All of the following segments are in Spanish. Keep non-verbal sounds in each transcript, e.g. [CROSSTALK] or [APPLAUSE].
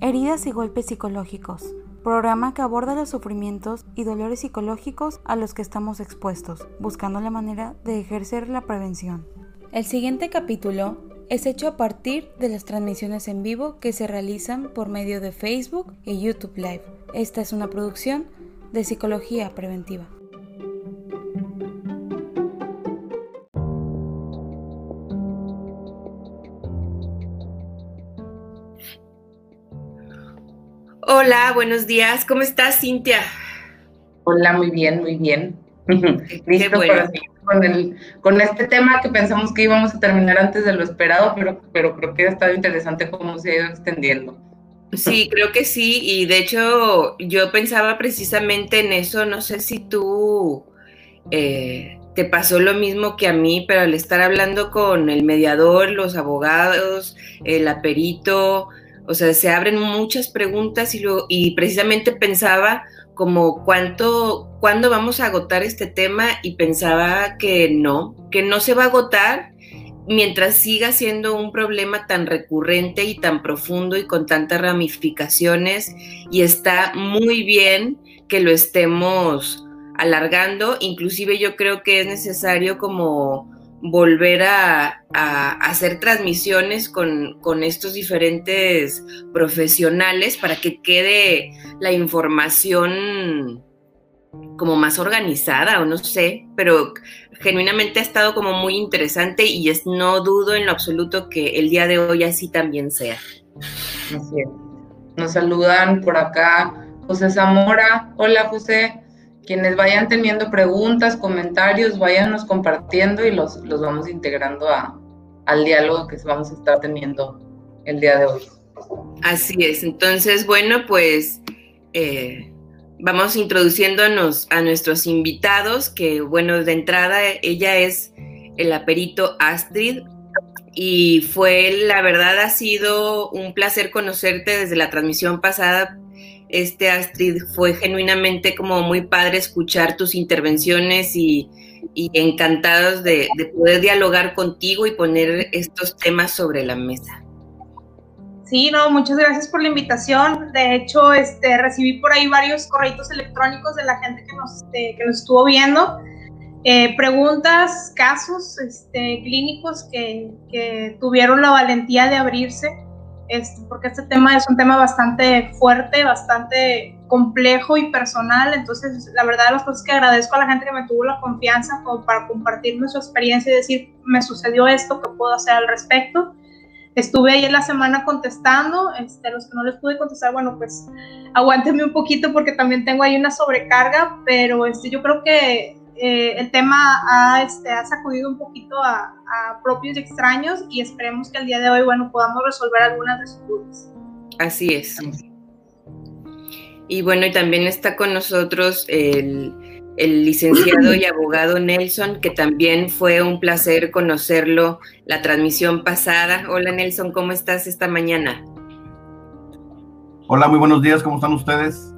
Heridas y golpes psicológicos, programa que aborda los sufrimientos y dolores psicológicos a los que estamos expuestos, buscando la manera de ejercer la prevención. El siguiente capítulo es hecho a partir de las transmisiones en vivo que se realizan por medio de Facebook y YouTube Live. Esta es una producción de Psicología Preventiva. Hola, buenos días. ¿Cómo estás, Cintia? Hola, muy bien, muy bien. Listo para seguir con, el, con este tema que pensamos que íbamos a terminar antes de lo esperado, pero, pero creo que ha estado interesante cómo se ha ido extendiendo. Sí, creo que sí, y de hecho yo pensaba precisamente en eso, no sé si tú eh, te pasó lo mismo que a mí, pero al estar hablando con el mediador, los abogados, el aperito, o sea, se abren muchas preguntas y, lo, y precisamente pensaba como cuánto, cuándo vamos a agotar este tema y pensaba que no, que no se va a agotar mientras siga siendo un problema tan recurrente y tan profundo y con tantas ramificaciones y está muy bien que lo estemos alargando, inclusive yo creo que es necesario como volver a, hacer transmisiones con, estos diferentes profesionales para que quede la información como más organizada o no sé, pero genuinamente ha estado como muy interesante y es, no dudo en lo absoluto que el día de hoy así también sea. Así es. Nos saludan por acá José Zamora. Hola José quienes vayan teniendo preguntas, comentarios, váyanos compartiendo y los, los vamos integrando a, al diálogo que vamos a estar teniendo el día de hoy. Así es, entonces, bueno, pues eh, vamos introduciéndonos a nuestros invitados, que bueno, de entrada ella es el aperito Astrid y fue, la verdad, ha sido un placer conocerte desde la transmisión pasada este Astrid, fue genuinamente como muy padre escuchar tus intervenciones y, encantados de, poder dialogar contigo y poner estos temas sobre la mesa. Sí, no, muchas gracias por la invitación. De hecho, este, recibí por ahí varios correitos electrónicos de la gente que nos, este, que nos estuvo viendo. Eh, preguntas, casos este, clínicos que, que tuvieron la valentía de abrirse este, porque este tema es un tema bastante fuerte, bastante complejo y personal, entonces la verdad de las cosas que agradezco a la gente que me tuvo la confianza como para compartirme su experiencia y decir, me sucedió esto, ¿qué puedo hacer al respecto? Estuve ahí en la semana contestando, este, los que no les pude contestar, bueno, pues aguántenme un poquito porque también tengo ahí una sobrecarga, pero este, yo creo que eh, el tema ha, este, ha sacudido un poquito a, propios y extraños y esperemos que el día de hoy, bueno, podamos resolver algunas de sus dudas. Así es. Y bueno, y también está con nosotros el, el licenciado y abogado Nelson, que también fue un placer conocerlo la transmisión pasada. Hola Nelson, ¿cómo estás esta mañana? Hola, muy buenos días, ¿cómo están ustedes?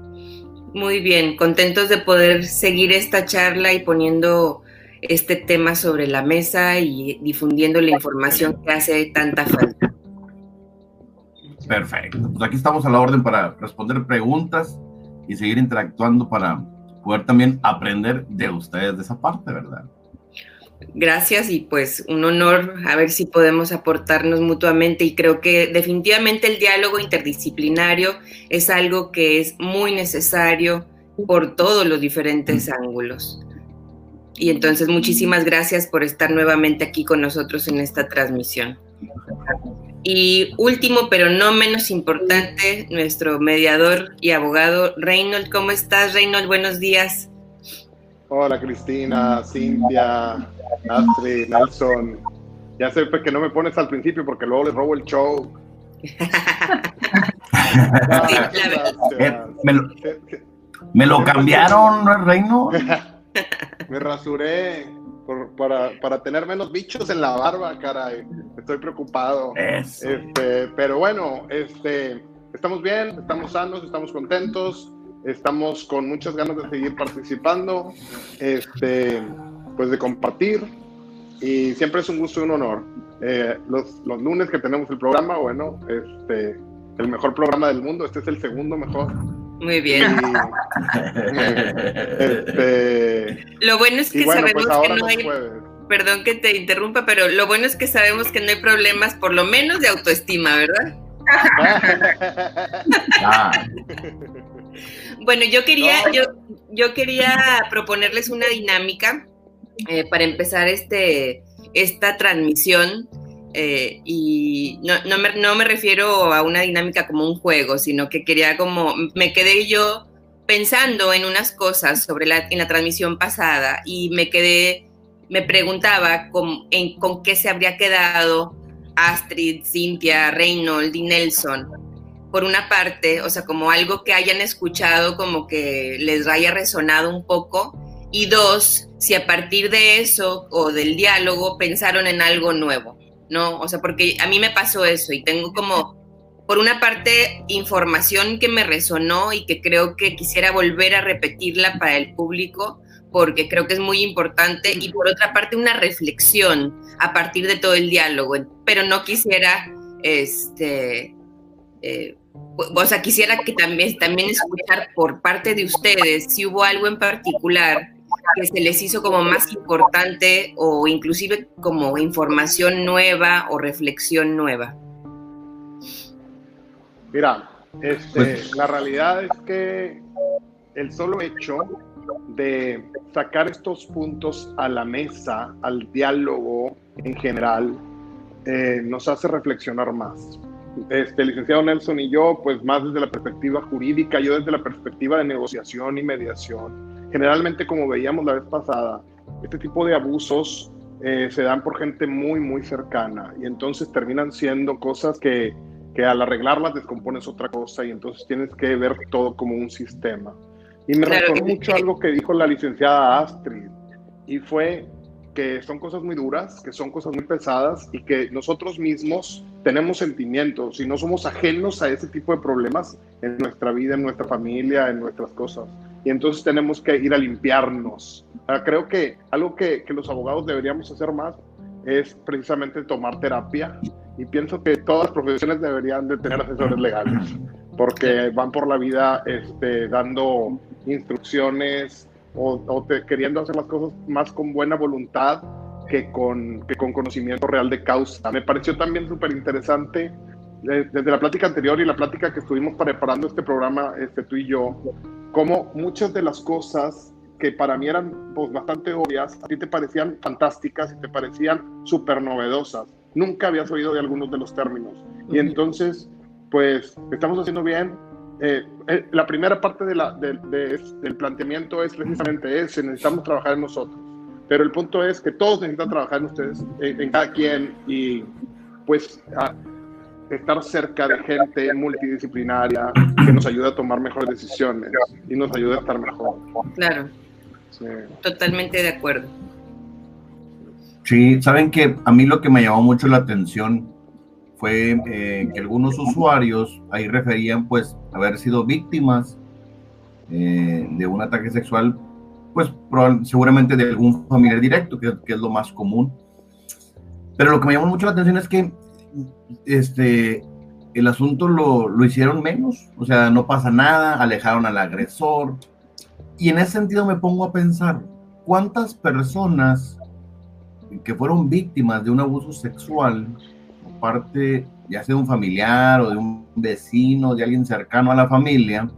Muy bien, contentos de poder seguir esta charla y poniendo este tema sobre la mesa y difundiendo la información que hace tanta falta. Perfecto. Pues aquí estamos a la orden para responder preguntas y seguir interactuando para poder también aprender de ustedes de esa parte, ¿verdad? Gracias y pues un honor a ver si podemos aportarnos mutuamente y creo que definitivamente el diálogo interdisciplinario es algo que es muy necesario por todos los diferentes ángulos. Y entonces muchísimas gracias por estar nuevamente aquí con nosotros en esta transmisión. Y último, pero no menos importante, nuestro mediador y abogado Reynold. ¿Cómo estás, Reynold? Buenos días. Hola, Cristina, Cintia, Astrid, Nelson. Ya sé que no me pones al principio porque luego les robo el show. [LAUGHS] me, lo, cambiaron, ¿no es reino? [LAUGHS] me rasuré para, tener menos bichos en la barba, caray. Estoy preocupado. Este, pero bueno, este, estamos bien, estamos sanos, estamos contentos, estamos con muchas ganas de seguir participando. Este, pues de compartir y siempre es un gusto y un honor. Eh, los, los, lunes que tenemos el programa, bueno, este, el mejor programa del mundo, este es el segundo mejor. Muy bien. Este, lo bueno es que pues sabemos que no hay... Perdón que te interrumpa, pero lo bueno es que sabemos que no hay problemas, por lo menos de autoestima, ¿verdad? [LAUGHS] bueno, yo quería, yo, yo quería proponerles una dinámica eh, para empezar este, esta transmisión. Eh, y no, no, me, no me refiero a una dinámica como un juego, sino que quería como, me quedé yo pensando en unas cosas sobre la, en la transmisión pasada y me quedé, me preguntaba con, en, con qué se habría quedado Astrid, Cynthia, Reynold y Nelson. Por una parte, o sea, como algo que hayan escuchado, como que les haya resonado un poco. Y dos, si a partir de eso o del diálogo pensaron en algo nuevo, ¿no? O sea, porque a mí me pasó eso y tengo como, por una parte, información que me resonó y que creo que quisiera volver a repetirla para el público, porque creo que es muy importante, y por otra parte, una reflexión a partir de todo el diálogo, pero no quisiera, este, eh, o sea, quisiera que también, también escuchar por parte de ustedes si hubo algo en particular que se les hizo como más importante o inclusive como información nueva o reflexión nueva. Mira, este, pues la realidad es que el solo hecho de sacar estos puntos a la mesa, al diálogo en general, eh, nos hace reflexionar más. Este, licenciado Nelson y yo, pues más desde la perspectiva jurídica, yo desde la perspectiva de negociación y mediación. Generalmente, como veíamos la vez pasada, este tipo de abusos eh, se dan por gente muy, muy cercana y entonces terminan siendo cosas que, que al arreglarlas descompones otra cosa y entonces tienes que ver todo como un sistema. Y me claro, mucho algo que dijo la licenciada Astrid, y fue que son cosas muy duras, que son cosas muy pesadas y que nosotros mismos tenemos sentimientos y no somos ajenos a ese tipo de problemas en nuestra vida, en nuestra familia, en nuestras cosas. Y entonces tenemos que ir a limpiarnos. creo que algo que, que los abogados deberíamos hacer más es precisamente tomar terapia y pienso que todas las profesiones deberían de tener asesores legales porque van por la vida este, dando instrucciones o, queriendo hacer las cosas más con buena voluntad que con, que con conocimiento real de causa. Me pareció también súper interesante desde la plática anterior y la plática que estuvimos preparando este programa, este, tú y yo, como muchas de las cosas que para mí eran pues, bastante obvias, a ti te parecían fantásticas y te parecían súper novedosas. Nunca habías oído de algunos de los términos. Y entonces, pues, estamos haciendo bien, eh, eh, la primera parte de la, del planteamiento es precisamente ese, necesitamos trabajar en nosotros. Pero el punto es que todos necesitan trabajar en ustedes, en, cada quien, y pues estar cerca de gente multidisciplinaria que nos ayude a tomar mejores decisiones y nos ayude a estar mejor. Claro. Totalmente de acuerdo. Sí, saben que a mí lo que me llamó mucho la atención fue eh, que algunos usuarios ahí referían pues haber sido víctimas eh, de un ataque sexual, pues seguramente de algún familiar directo, que, que, es lo más común. Pero lo que me llamó mucho la atención es que este, el asunto lo, lo hicieron menos, o sea, no pasa nada, alejaron al agresor. Y en ese sentido me pongo a pensar, ¿cuántas personas que fueron víctimas de un abuso sexual parte ya sea de un familiar o de un vecino, de alguien cercano a la familia,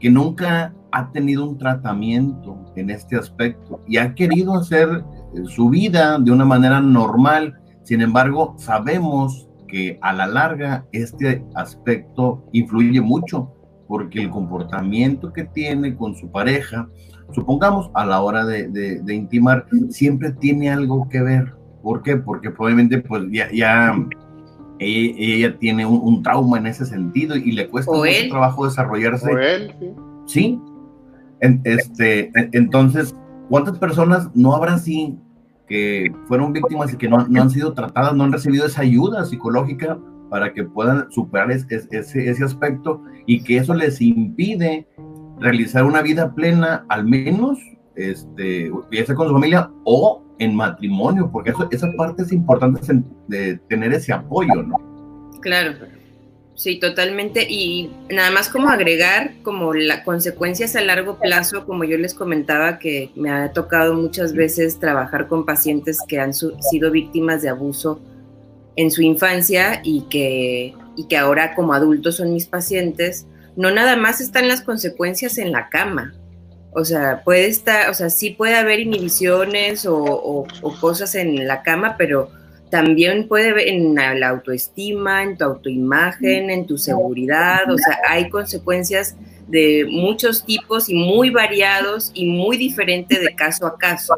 que nunca ha tenido un tratamiento en este aspecto y ha querido hacer eh, su vida de una manera normal. Sin embargo, sabemos que a la larga este aspecto influye mucho porque el comportamiento que tiene con su pareja, supongamos a la hora de, de, intimar, siempre tiene algo que ver. ¿Por qué? Porque probablemente pues ya, ya ella, tiene un, trauma en ese sentido y le cuesta mucho trabajo desarrollarse. sí. este, entonces, ¿cuántas personas no habrá así que fueron víctimas y que no, han sido tratadas, no han recibido esa ayuda psicológica para que puedan superar ese, ese aspecto y que eso les impide realizar una vida plena, al menos, este, ya con su familia o en matrimonio, porque eso, esa parte es importante de tener ese apoyo, ¿no? Claro. Sí, totalmente. Y nada más como agregar como las consecuencias a largo plazo, como yo les comentaba, que me ha tocado muchas veces trabajar con pacientes que han sido víctimas de abuso en su infancia y que, y que ahora como adultos son mis pacientes, no nada más están las consecuencias en la cama. O sea, puede estar, o sea, sí puede haber inhibiciones o, o cosas en la cama, pero también puede ver en la autoestima, en tu autoimagen, en tu seguridad, o sea, hay consecuencias de muchos tipos y muy variados y muy diferentes de caso a caso.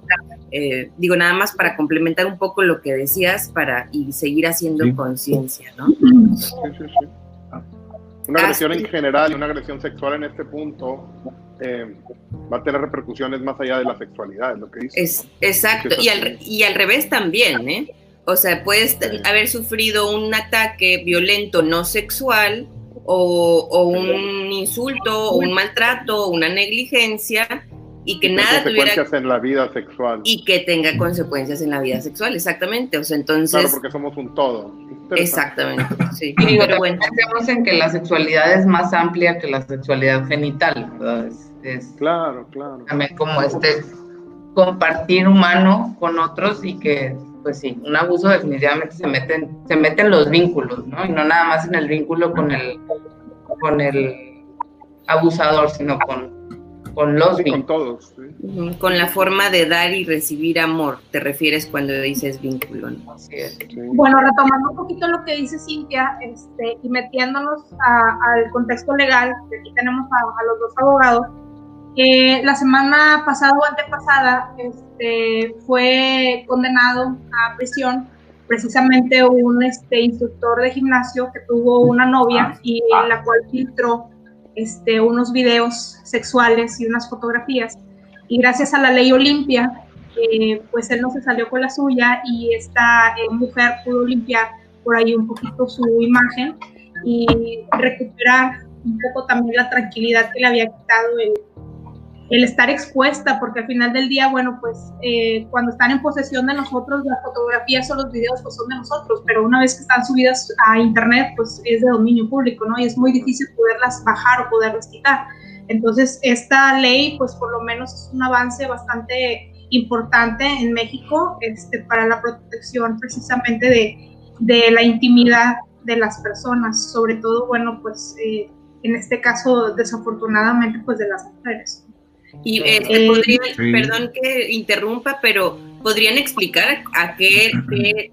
Eh, digo, nada más para complementar un poco lo que decías para y seguir haciendo conciencia, ¿no? Sí, sí, sí. Una agresión en general, una agresión sexual en este punto, eh, va a tener repercusiones más allá de la sexualidad, es lo que dices. Es, Exacto, y al, y al revés también, ¿eh? O sea, puedes haber sufrido un ataque violento no sexual o, un insulto o un maltrato o una negligencia y que nada consecuencias en la vida sexual. y que tenga consecuencias en la vida sexual exactamente. O sea entonces claro porque somos un todo. Exactamente sí. Y pero bueno. pensemos en que la sexualidad es más amplia que la sexualidad genital ¿verdad? Es, claro claro. también como este compartir humano con otros y que pues sí, un abuso definitivamente se mete, en, se mete en los vínculos, ¿no? Y no nada más en el vínculo con el, con el abusador, sino con, con los vínculos. Con todos. Con la forma de dar y recibir amor, te refieres cuando dices vínculo, ¿no? Así es. Bueno, retomando un poquito lo que dice Cintia este, y metiéndonos al contexto legal, que aquí tenemos a los dos abogados, la semana pasada o antepasada este, fue condenado a prisión precisamente un este, instructor de gimnasio que tuvo una novia ah. y en la cual filtró este, unos videos sexuales y unas fotografías. Y gracias a la ley Olimpia, eh, pues él no se salió con la suya y esta eh, mujer pudo limpiar por ahí un poquito su imagen y recuperar un poco también la tranquilidad que le había quitado el, el estar expuesta, porque al final del día, bueno, pues eh, cuando están en posesión de nosotros, las fotografías o los videos pues son de nosotros, pero una vez que están subidas a internet, pues es de dominio público, ¿no? Y es muy difícil poderlas bajar o poderlas quitar. Entonces, esta ley, pues por lo menos es un avance bastante importante en México este, para la protección precisamente de, de la intimidad de las personas, sobre todo, bueno, pues eh, en este caso, desafortunadamente, pues de las mujeres. Y este, podrían, perdón que interrumpa, pero ¿podrían explicar a qué,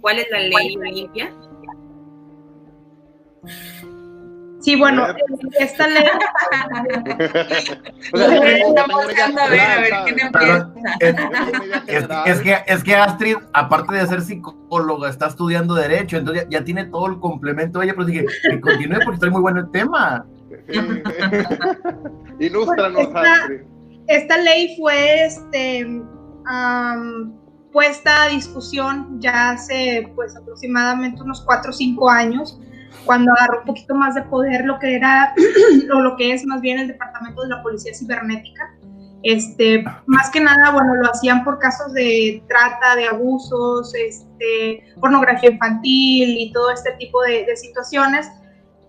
cuál es la ley Olimpia? Sí, bueno, esta ley. Es que, es que Astrid, aparte de ser psicóloga, está estudiando Derecho, entonces ya, tiene todo el complemento ella, pero dije, que continúe porque está muy bueno el tema. [LAUGHS] Ilústranos, Astrid esta ley fue este, puesta a discusión ya hace pues aproximadamente unos 4 o 5 años, cuando agarró un poquito más de poder lo que era, [CLEARS THROAT] o lo que es más bien el Departamento de la Policía Cibernética. Este, más que nada, bueno, lo hacían por casos de trata, de abusos, este, pornografía infantil y todo este tipo de, de situaciones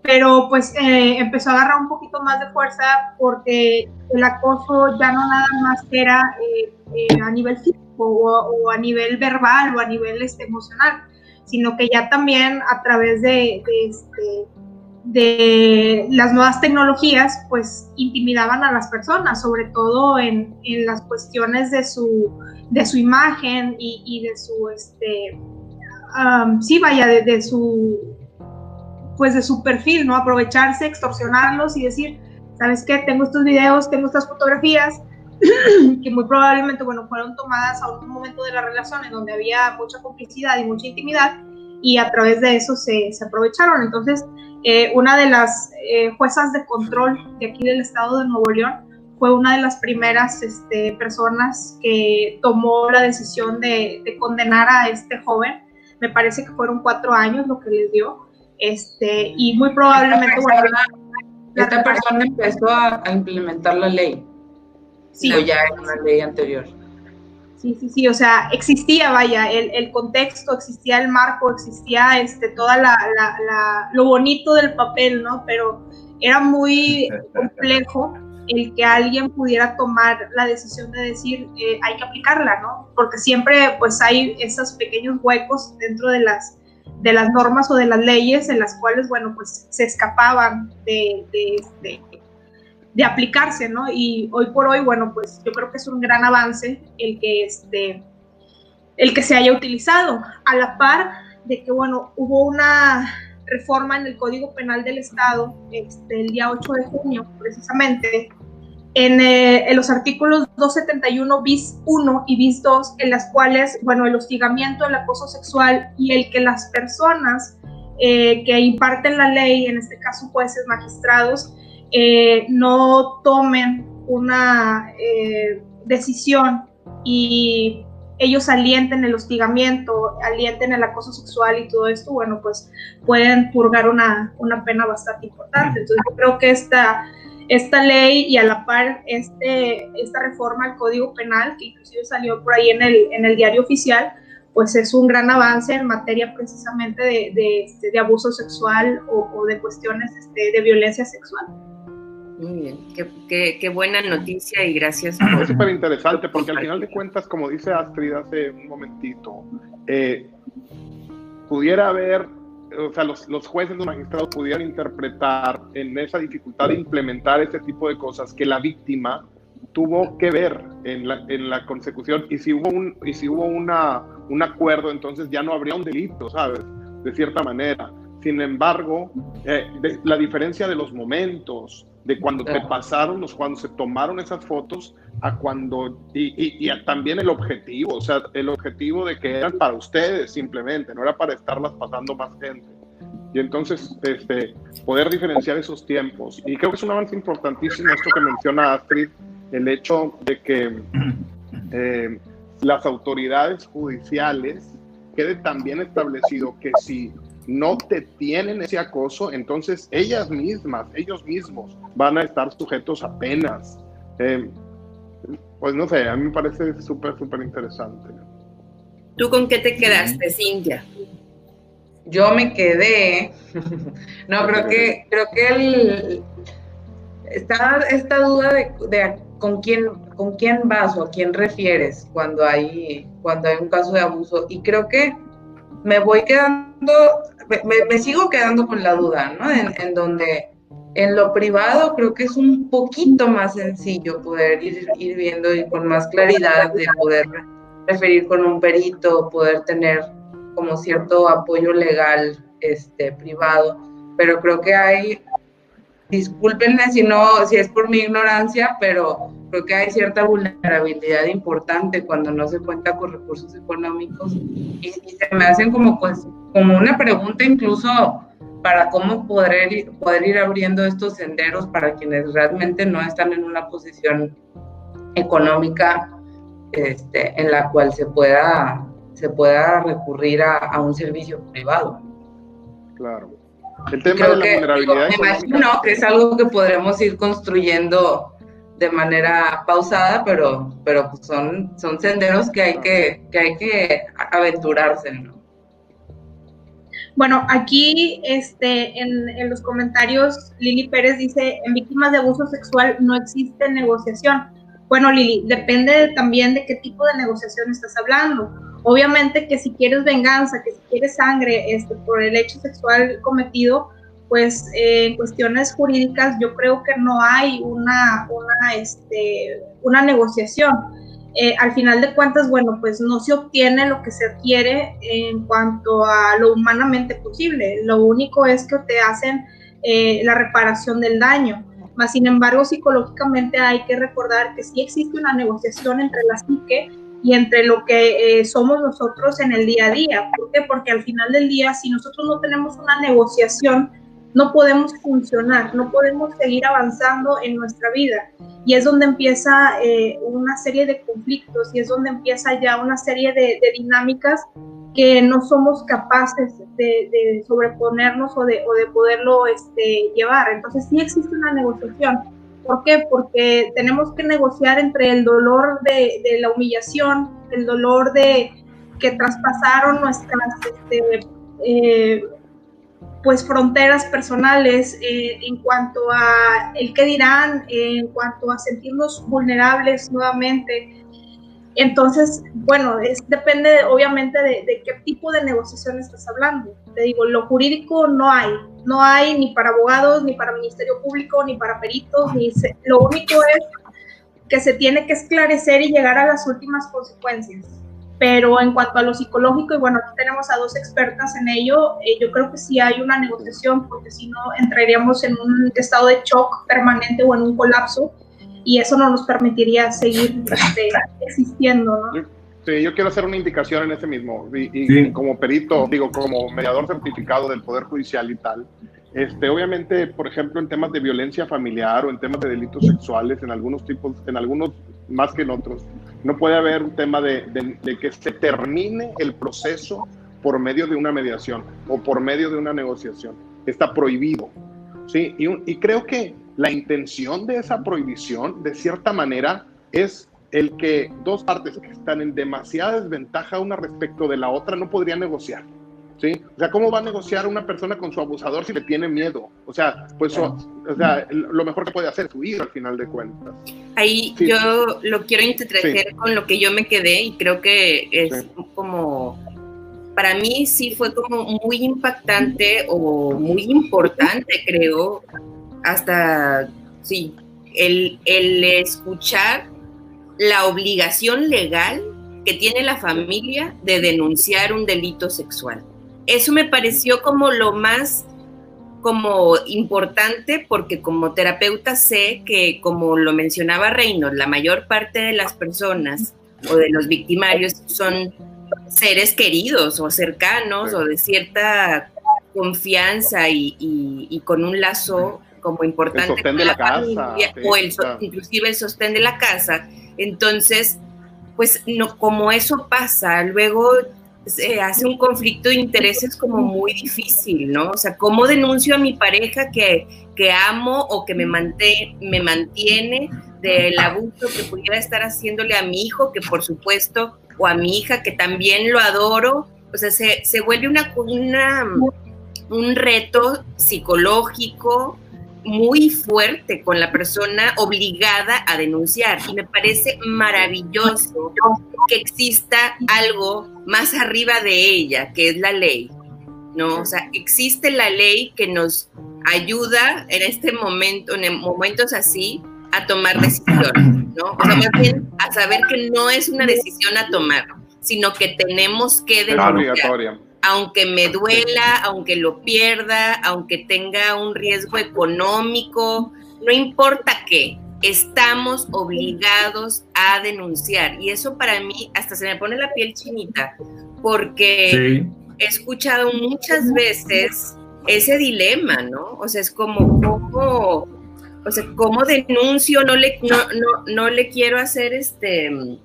pero pues eh, empezó a agarrar un poquito más de fuerza porque el acoso ya no nada más era eh, eh, a nivel físico o, a nivel verbal o a nivel este, emocional, sino que ya también a través de, de, este, de, las nuevas tecnologías pues intimidaban a las personas, sobre todo en, las cuestiones de su, de su imagen y, de su, este, sí, vaya, de su pues de su perfil, ¿no? Aprovecharse, extorsionarlos y decir, ¿sabes qué? Tengo estos videos, tengo estas fotografías [CLEARS THROAT] que muy probablemente, bueno, fueron tomadas a un momento de la relación en donde había mucha complicidad y mucha intimidad y a través de eso se, se aprovecharon. Entonces, eh, una de las eh, juezas de control de aquí del estado de Nuevo León fue una de las primeras este, personas que tomó la decisión de, de condenar a este joven. Me parece que fueron cuatro años lo que les dio este, y muy probablemente, esta persona, empezó a, implementar la ley. Sí. O ya era una ley anterior. Sí, sí, sí, o sea, existía, vaya, el, contexto, existía el marco, existía este, toda la, lo bonito del papel, ¿no? Pero era muy complejo el que alguien pudiera tomar la decisión de decir eh, hay que aplicarla, ¿no? Porque siempre pues hay esos pequeños huecos dentro de las, de las normas o de las leyes en las cuales, bueno, pues se escapaban de, de, aplicarse, ¿no? Y hoy por hoy, bueno, pues yo creo que es un gran avance el que, este, el que se haya utilizado, a la par de que, bueno, hubo una reforma en el Código Penal del Estado este, el día 8 de junio, precisamente, en, eh, en, los artículos 271 bis 1 y bis 2, en las cuales, bueno, el hostigamiento, el acoso sexual y el que las personas eh, que imparten la ley, en este caso jueces, magistrados, eh, no tomen una decisión y ellos alienten el hostigamiento, alienten el acoso sexual y todo esto, bueno, pues pueden purgar una, una pena bastante importante. Entonces yo creo que esta, esta ley y a la par este, esta reforma al Código Penal, que inclusive salió por ahí en el, en el diario oficial, pues es un gran avance en materia precisamente de, de, este, abuso sexual o, de cuestiones este, de violencia sexual. Muy bien, qué, qué, buena noticia y gracias. Es súper interesante porque al final de cuentas, como dice Astrid hace un momentito, eh, pudiera haber, o sea, los, los jueces, los magistrados pudieran interpretar en esa dificultad de implementar este tipo de cosas que la víctima tuvo que ver en la, en la consecución y si hubo, un, y si hubo una, un acuerdo, entonces ya no habría un delito, ¿sabes? De cierta manera. Sin embargo, eh, la diferencia de los momentos, de cuando te pasaron, los, cuando se tomaron esas fotos, a cuando, y, y, también el objetivo, o sea, el objetivo de que eran para ustedes simplemente, no era para estarlas pasando más gente. Y entonces, este, poder diferenciar esos tiempos. Y creo que es un avance importantísimo esto que menciona Astrid, el hecho de que eh, las autoridades judiciales quede también establecido que si no te tienen ese acoso, entonces ellas mismas, ellos mismos van a estar sujetos a penas. Eh, pues no sé, a mí me parece súper, súper interesante. ¿Tú con qué te quedaste, Cintia? Yo me quedé, [LAUGHS] no, creo que, creo que el, está esta duda de, con quién, con quién vas o a quién refieres cuando hay, cuando hay un caso de abuso. Y creo que me voy quedando, me, sigo quedando con la duda, ¿no? En, donde en lo privado creo que es un poquito más sencillo poder ir, ir viendo y con más claridad de poder referir con un perito, poder tener como cierto apoyo legal este, privado, pero creo que hay, discúlpenme si no, si es por mi ignorancia, pero creo que hay cierta vulnerabilidad importante cuando no se cuenta con recursos económicos y, se me hacen como pues como una pregunta incluso para cómo poder, poder ir abriendo estos senderos para quienes realmente no están en una posición económica este, en la cual se pueda, se pueda recurrir a, un servicio privado. Claro. El tema de la vulnerabilidad. me imagino que es algo que podremos ir construyendo de manera pausada, pero, pero pues son, son senderos que hay que, que hay que aventurarse, ¿no? Bueno, aquí este, en, en, los comentarios, Lili Pérez dice, en víctimas de abuso sexual no existe negociación. Bueno, Lili, depende también de qué tipo de negociación estás hablando. Obviamente que si quieres venganza, que si quieres sangre este, por el hecho sexual cometido, pues eh, en cuestiones jurídicas yo creo que no hay una, una, este, una negociación. Eh, al final de cuentas, bueno, pues no se obtiene lo que se quiere en cuanto a lo humanamente posible. Lo único es que te hacen eh, la reparación del daño. Más sin embargo, psicológicamente hay que recordar que sí existe una negociación entre la psique y entre lo que somos nosotros en el día a día. ¿Por qué? Porque al final del día, si nosotros no tenemos una negociación, no podemos funcionar, no podemos seguir avanzando en nuestra vida. Y es donde empieza eh, una serie de conflictos y es donde empieza ya una serie de, dinámicas que no somos capaces de, sobreponernos o de, o de poderlo este, llevar. Entonces sí existe una negociación, ¿Por qué? Porque tenemos que negociar entre el dolor de, la humillación, el dolor de que traspasaron nuestras este, eh, pues fronteras personales eh, en cuanto a el qué dirán, en cuanto a sentirnos vulnerables nuevamente. Entonces, bueno, es, depende obviamente de, qué tipo de negociación estás hablando. Te digo, lo jurídico no hay, no hay ni para abogados, ni para Ministerio Público, ni para peritos, lo único es que se tiene que esclarecer y llegar a las últimas consecuencias. Pero en cuanto a lo psicológico, y bueno, aquí tenemos a dos expertas en ello, eh, yo creo que sí hay una negociación, porque si no entraríamos en un estado de shock permanente o en un colapso, y eso no nos permitiría seguir este, existiendo, ¿no? Sí, yo quiero hacer una indicación en ese mismo, y, y sí. como perito, digo, como mediador certificado del Poder Judicial y tal, este, obviamente, por ejemplo, en temas de violencia familiar o en temas de delitos sexuales, en algunos tipos, en algunos más que en otros, no puede haber un tema de, de, de que se termine el proceso por medio de una mediación o por medio de una negociación. Está prohibido. ¿sí? Y, y creo que la intención de esa prohibición, de cierta manera, es el que dos partes que están en demasiada desventaja una respecto de la otra no podrían negociar. ¿Sí? O sea, ¿cómo va a negociar una persona con su abusador si le tiene miedo? O sea, pues, o, o sea, lo mejor que puede hacer es huir al final de cuentas. Ahí sí. yo lo quiero intertraer sí. con lo que yo me quedé y creo que es sí. como, para mí sí fue como muy impactante o muy importante, creo, hasta, sí, el, el escuchar la obligación legal que tiene la familia de denunciar un delito sexual. Eso me pareció como lo más como importante porque como terapeuta sé que como lo mencionaba Reynolds, la mayor parte de las personas o de los victimarios son seres queridos o cercanos o de cierta confianza y, y, y con un lazo como importante el sostén de la, la familia, casa, o el, inclusive el sostén de la casa entonces, pues no, como eso pasa, luego se hace un conflicto de intereses como muy difícil, ¿no? O sea, ¿cómo denuncio a mi pareja que, que amo o que me, mantén, me mantiene del abuso que pudiera estar haciéndole a mi hijo, que por supuesto, o a mi hija, que también lo adoro? O sea, se, se vuelve una, una, un reto psicológico, muy fuerte con la persona obligada a denunciar y me parece maravilloso que exista algo más arriba de ella, que es la ley, ¿no? O sea, existe la ley que nos ayuda en este momento, en momentos así, a tomar decisiones, ¿no? O sea, más bien a saber que no es una decisión a tomar, sino que tenemos que denunciar aunque me duela, aunque lo pierda, aunque tenga un riesgo económico, no importa qué, estamos obligados a denunciar. Y eso para mí hasta se me pone la piel chinita, porque sí. he escuchado muchas veces ese dilema, ¿no? O sea, es como, ¿cómo, o sea, ¿cómo denuncio? No le, no, no, no le quiero hacer este, no,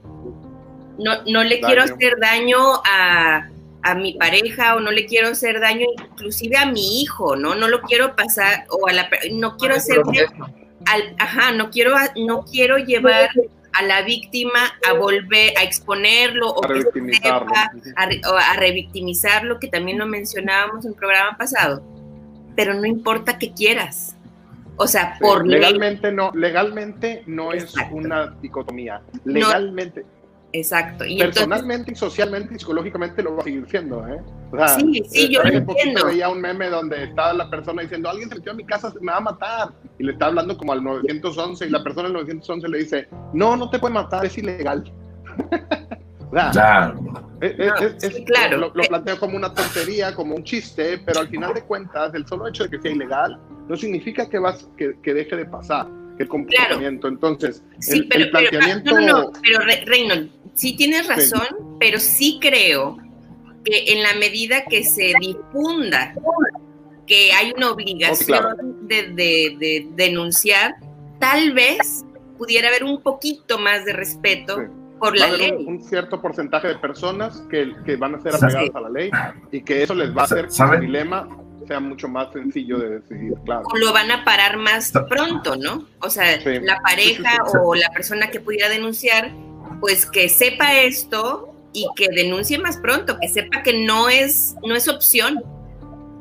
no le daño. quiero hacer daño a a mi pareja o no le quiero hacer daño inclusive a mi hijo, ¿no? No lo quiero pasar o a la no quiero hacer al ajá, no quiero no quiero llevar a la víctima a volver a exponerlo o a revictimizarlo, a, a revictimizarlo, que también lo mencionábamos en el programa pasado. Pero no importa que quieras. O sea, por legalmente ley. no, legalmente no Exacto. es una dicotomía. Legalmente no Exacto. Y Personalmente entonces, y socialmente y psicológicamente lo va a seguir siendo, ¿eh? O sea, sí, sí, eh, yo lo entiendo. veía un meme donde estaba la persona diciendo, alguien se metió a mi casa, me va a matar. Y le está hablando como al 911 y la persona del 911 le dice, no, no te puede matar, es ilegal. [LAUGHS] o sea, claro. Es, es, es, sí, claro. Lo, lo, planteo como una tontería, como un chiste, pero al final de cuentas, el solo hecho de que sea ilegal no significa que, vas, que, que deje de pasar el comportamiento. Claro. Entonces, sí, el, pero, el, planteamiento. Pero, no, no, pero Reynolds, sí tienes razón, sí. pero sí creo que en la medida que se difunda que hay una obligación oh, claro. de, de, de, denunciar, tal vez pudiera haber un poquito más de respeto sí. por la ley. Un, un, cierto porcentaje de personas que, que van a ser apegadas a la ley y que eso les va a hacer un dilema sea mucho más sencillo de decidir, claro. O lo van a parar más pronto, ¿no? O sea, la pareja o la persona que pudiera denunciar, pues que sepa esto y que denuncie más pronto, que sepa que no es, no es opción.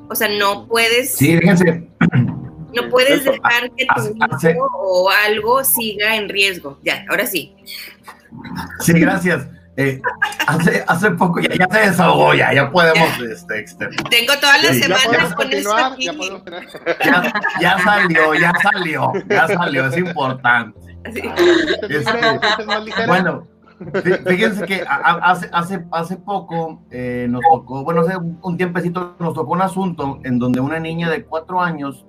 O sea, no puedes. Sí, fíjense. No puedes dejar que tu hijo o algo siga en riesgo. Ya, ahora sí. Sí, gracias. Eh, hace, hace poco, ya, ya, se desahogó, ya, ya podemos este, Tengo todas las semanas con esto aquí. Ya, salió, ya salió, ya salió, es importante. Este, bueno, fíjense que hace, hace, hace poco eh, nos tocó, bueno, hace un tiempecito nos tocó un asunto en donde una niña de cuatro años,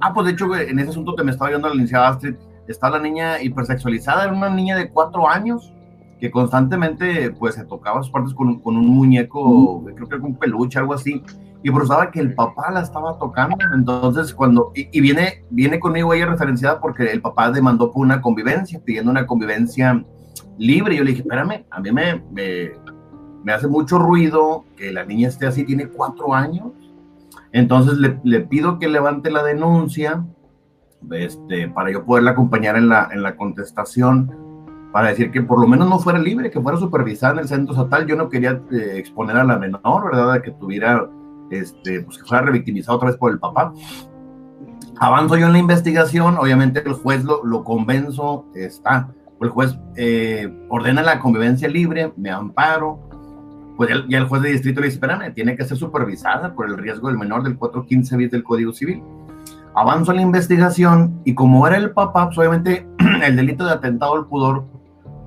ah, pues de hecho en ese asunto que me estaba viendo la licenciada Astrid, está la niña hipersexualizada, era una niña de cuatro años que constantemente pues se tocaba sus partes con, con un muñeco, creo que con un peluche, algo así, y brusaba que el papá la estaba tocando, entonces cuando, y, viene, viene conmigo ella referenciada porque el papá demandó por una convivencia, pidiendo una convivencia libre, yo le dije, espérame, a mí me, me, me hace mucho ruido que la niña esté así, tiene cuatro años, entonces le, le pido que levante la denuncia, este, para yo poderla acompañar en la, en la contestación, para decir que por lo menos no fuera libre, que fuera supervisada en el centro estatal. Yo no quería eh, exponer a la menor, ¿verdad? Que tuviera, este, pues que fuera revictimizada otra vez por el papá. Avanzo yo en la investigación, obviamente el juez lo, lo convenzo, está. El juez eh, ordena la convivencia libre, me amparo, pues ya, el juez de distrito le dice, espérame, tiene que ser supervisada por el riesgo del menor del 415 bis del Código Civil. Avanzo en la investigación y como era el papá, pues obviamente [CLEARS THROAT] el delito de atentado al pudor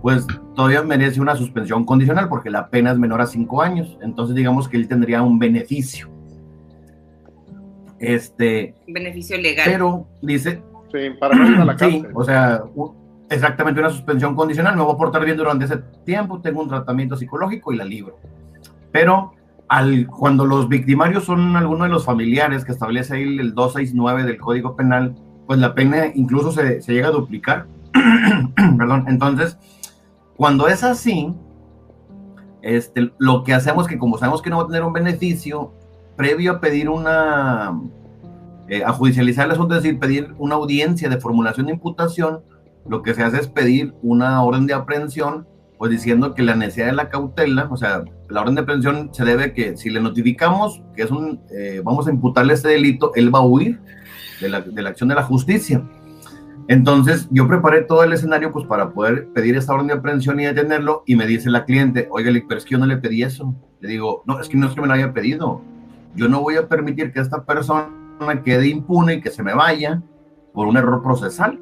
pues todavía merece una suspensión condicional porque la pena es menor a cinco años. Entonces digamos que él tendría un beneficio. Este. Beneficio legal. Pero dice. Sí, para no ir a la cárcel. Sí, o sea, exactamente una suspensión condicional. Me voy a portar bien durante ese tiempo, tengo un tratamiento psicológico y la libro. Pero al, cuando los victimarios son algunos de los familiares que establece ahí el 269 del Código Penal, pues la pena incluso se, se llega a duplicar. [CLEARS THROAT] Perdón, entonces cuando es así, este, lo que hacemos es que como sabemos que no va a tener un beneficio, previo a pedir una, eh, a judicializar el asunto, es decir, pedir una audiencia de formulación de imputación, lo que se hace es pedir una orden de aprehensión, pues diciendo que la necesidad de la cautela, o sea, la orden de aprehensión se debe que si le notificamos que es un, eh, vamos a imputarle este delito, él va a huir de la, de la acción de la justicia. Entonces yo preparé todo el escenario pues para poder pedir esta orden de aprehensión y detenerlo y me dice la cliente, oiga, pero es que yo no le pedí eso. Le digo, no, es que no es que me lo haya pedido. Yo no voy a permitir que esta persona quede impune y que se me vaya por un error procesal.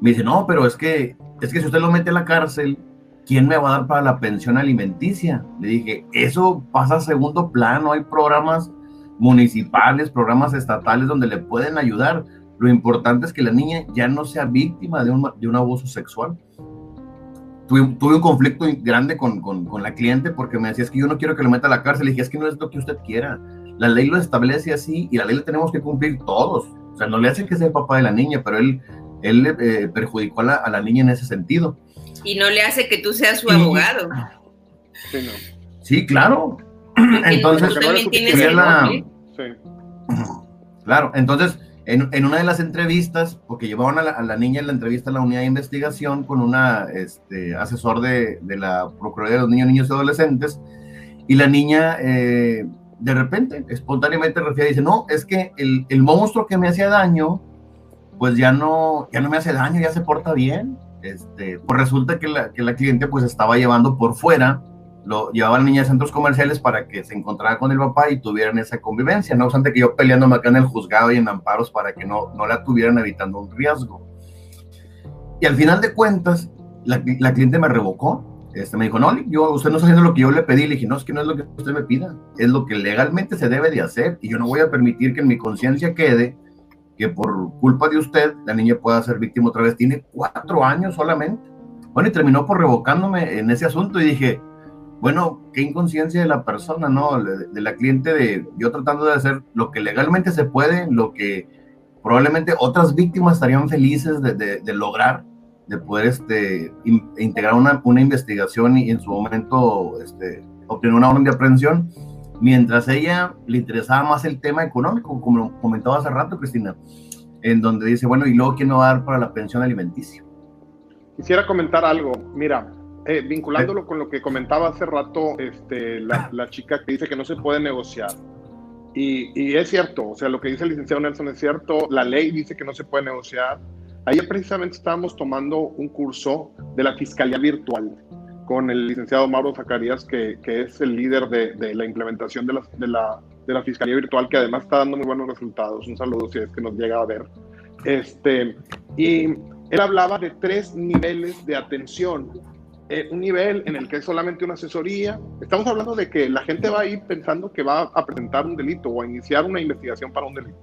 Me dice, no, pero es que, es que si usted lo mete a la cárcel, ¿quién me va a dar para la pensión alimenticia? Le dije, eso pasa a segundo plano, hay programas municipales, programas estatales donde le pueden ayudar lo importante es que la niña ya no sea víctima de un, de un abuso sexual. Tuve, tuve, un conflicto grande con, con, con, la cliente porque me decía, es que yo no quiero que lo meta a la cárcel. Le dije, es que no es lo que usted quiera. La ley lo establece así y la ley la tenemos que cumplir todos. O sea, no le hacen que sea el papá de la niña, pero él, él eh, perjudicó a la, a la, niña en ese sentido. Y no le hace que tú seas su abogado. Sí, no. sí claro. Entonces, la... sí. claro, entonces en, una de las entrevistas, porque llevaban a la, niña en la entrevista a la unidad de investigación con una este, asesor de, de, la Procuraduría de los Niños, Niños y Adolescentes, y la niña eh, de repente, espontáneamente refiere dice, no, es que el, el, monstruo que me hacía daño, pues ya no, ya no me hace daño, ya se porta bien. Este, pues resulta que la, que la cliente pues estaba llevando por fuera lo llevaba a la niña a centros comerciales para que se encontrara con el papá y tuvieran esa convivencia, no obstante que yo peleándome acá en el juzgado y en amparos para que no, no la tuvieran evitando un riesgo. Y al final de cuentas, la, la cliente me revocó, este, me dijo, no, yo, usted no está haciendo lo que yo le pedí, le dije, no, es que no es lo que usted me pida, es lo que legalmente se debe de hacer y yo no voy a permitir que en mi conciencia quede que por culpa de usted la niña pueda ser víctima otra vez, tiene cuatro años solamente. Bueno, y terminó por revocándome en ese asunto y dije, bueno, qué inconsciencia de la persona, ¿no? De, la cliente, de yo tratando de hacer lo que legalmente se puede, lo que probablemente otras víctimas estarían felices de, lograr, de poder este, integrar una, investigación y en su momento este, obtener una orden de aprehensión. mientras ella le interesaba más el tema económico, como comentaba hace rato, Cristina, en donde dice, bueno, ¿y luego quién va a dar para la pensión alimenticia? Quisiera comentar algo, mira, eh, vinculándolo con lo que comentaba hace rato este, la, la, chica que dice que no se puede negociar. Y, y, es cierto, o sea, lo que dice el licenciado Nelson es cierto, la ley dice que no se puede negociar. Ayer precisamente estábamos tomando un curso de la fiscalía virtual con el licenciado Mauro Zacarías, que, que es el líder de, de la implementación de la, de, la, de la fiscalía virtual, que además está dando muy buenos resultados. Un saludo si es que nos llega a ver. Este, y él hablaba de tres niveles de atención. Eh, un nivel en el que es solamente una asesoría. Estamos hablando de que la gente va a ir pensando que va a presentar un delito o a iniciar una investigación para un delito.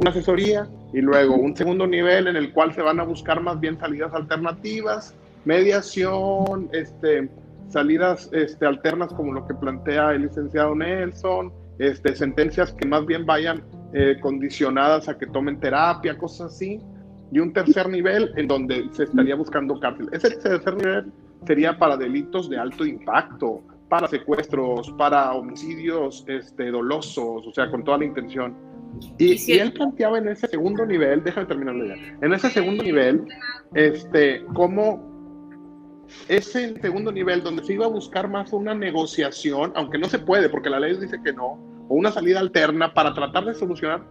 Una asesoría y luego un segundo nivel en el cual se van a buscar más bien salidas alternativas, mediación, este, salidas este, alternas como lo que plantea el licenciado Nelson, este, sentencias que más bien vayan eh, condicionadas a que tomen terapia, cosas así y un tercer nivel en donde se estaría buscando cárcel. Ese tercer nivel sería para delitos de alto impacto, para secuestros, para homicidios este, dolosos, o sea, con toda la intención. Y, si él planteaba en ese segundo nivel, déjame terminarlo ya, en ese segundo nivel, este, cómo ese segundo nivel donde se iba a buscar más una negociación, aunque no se puede porque la ley dice que no, o una salida alterna para tratar de solucionar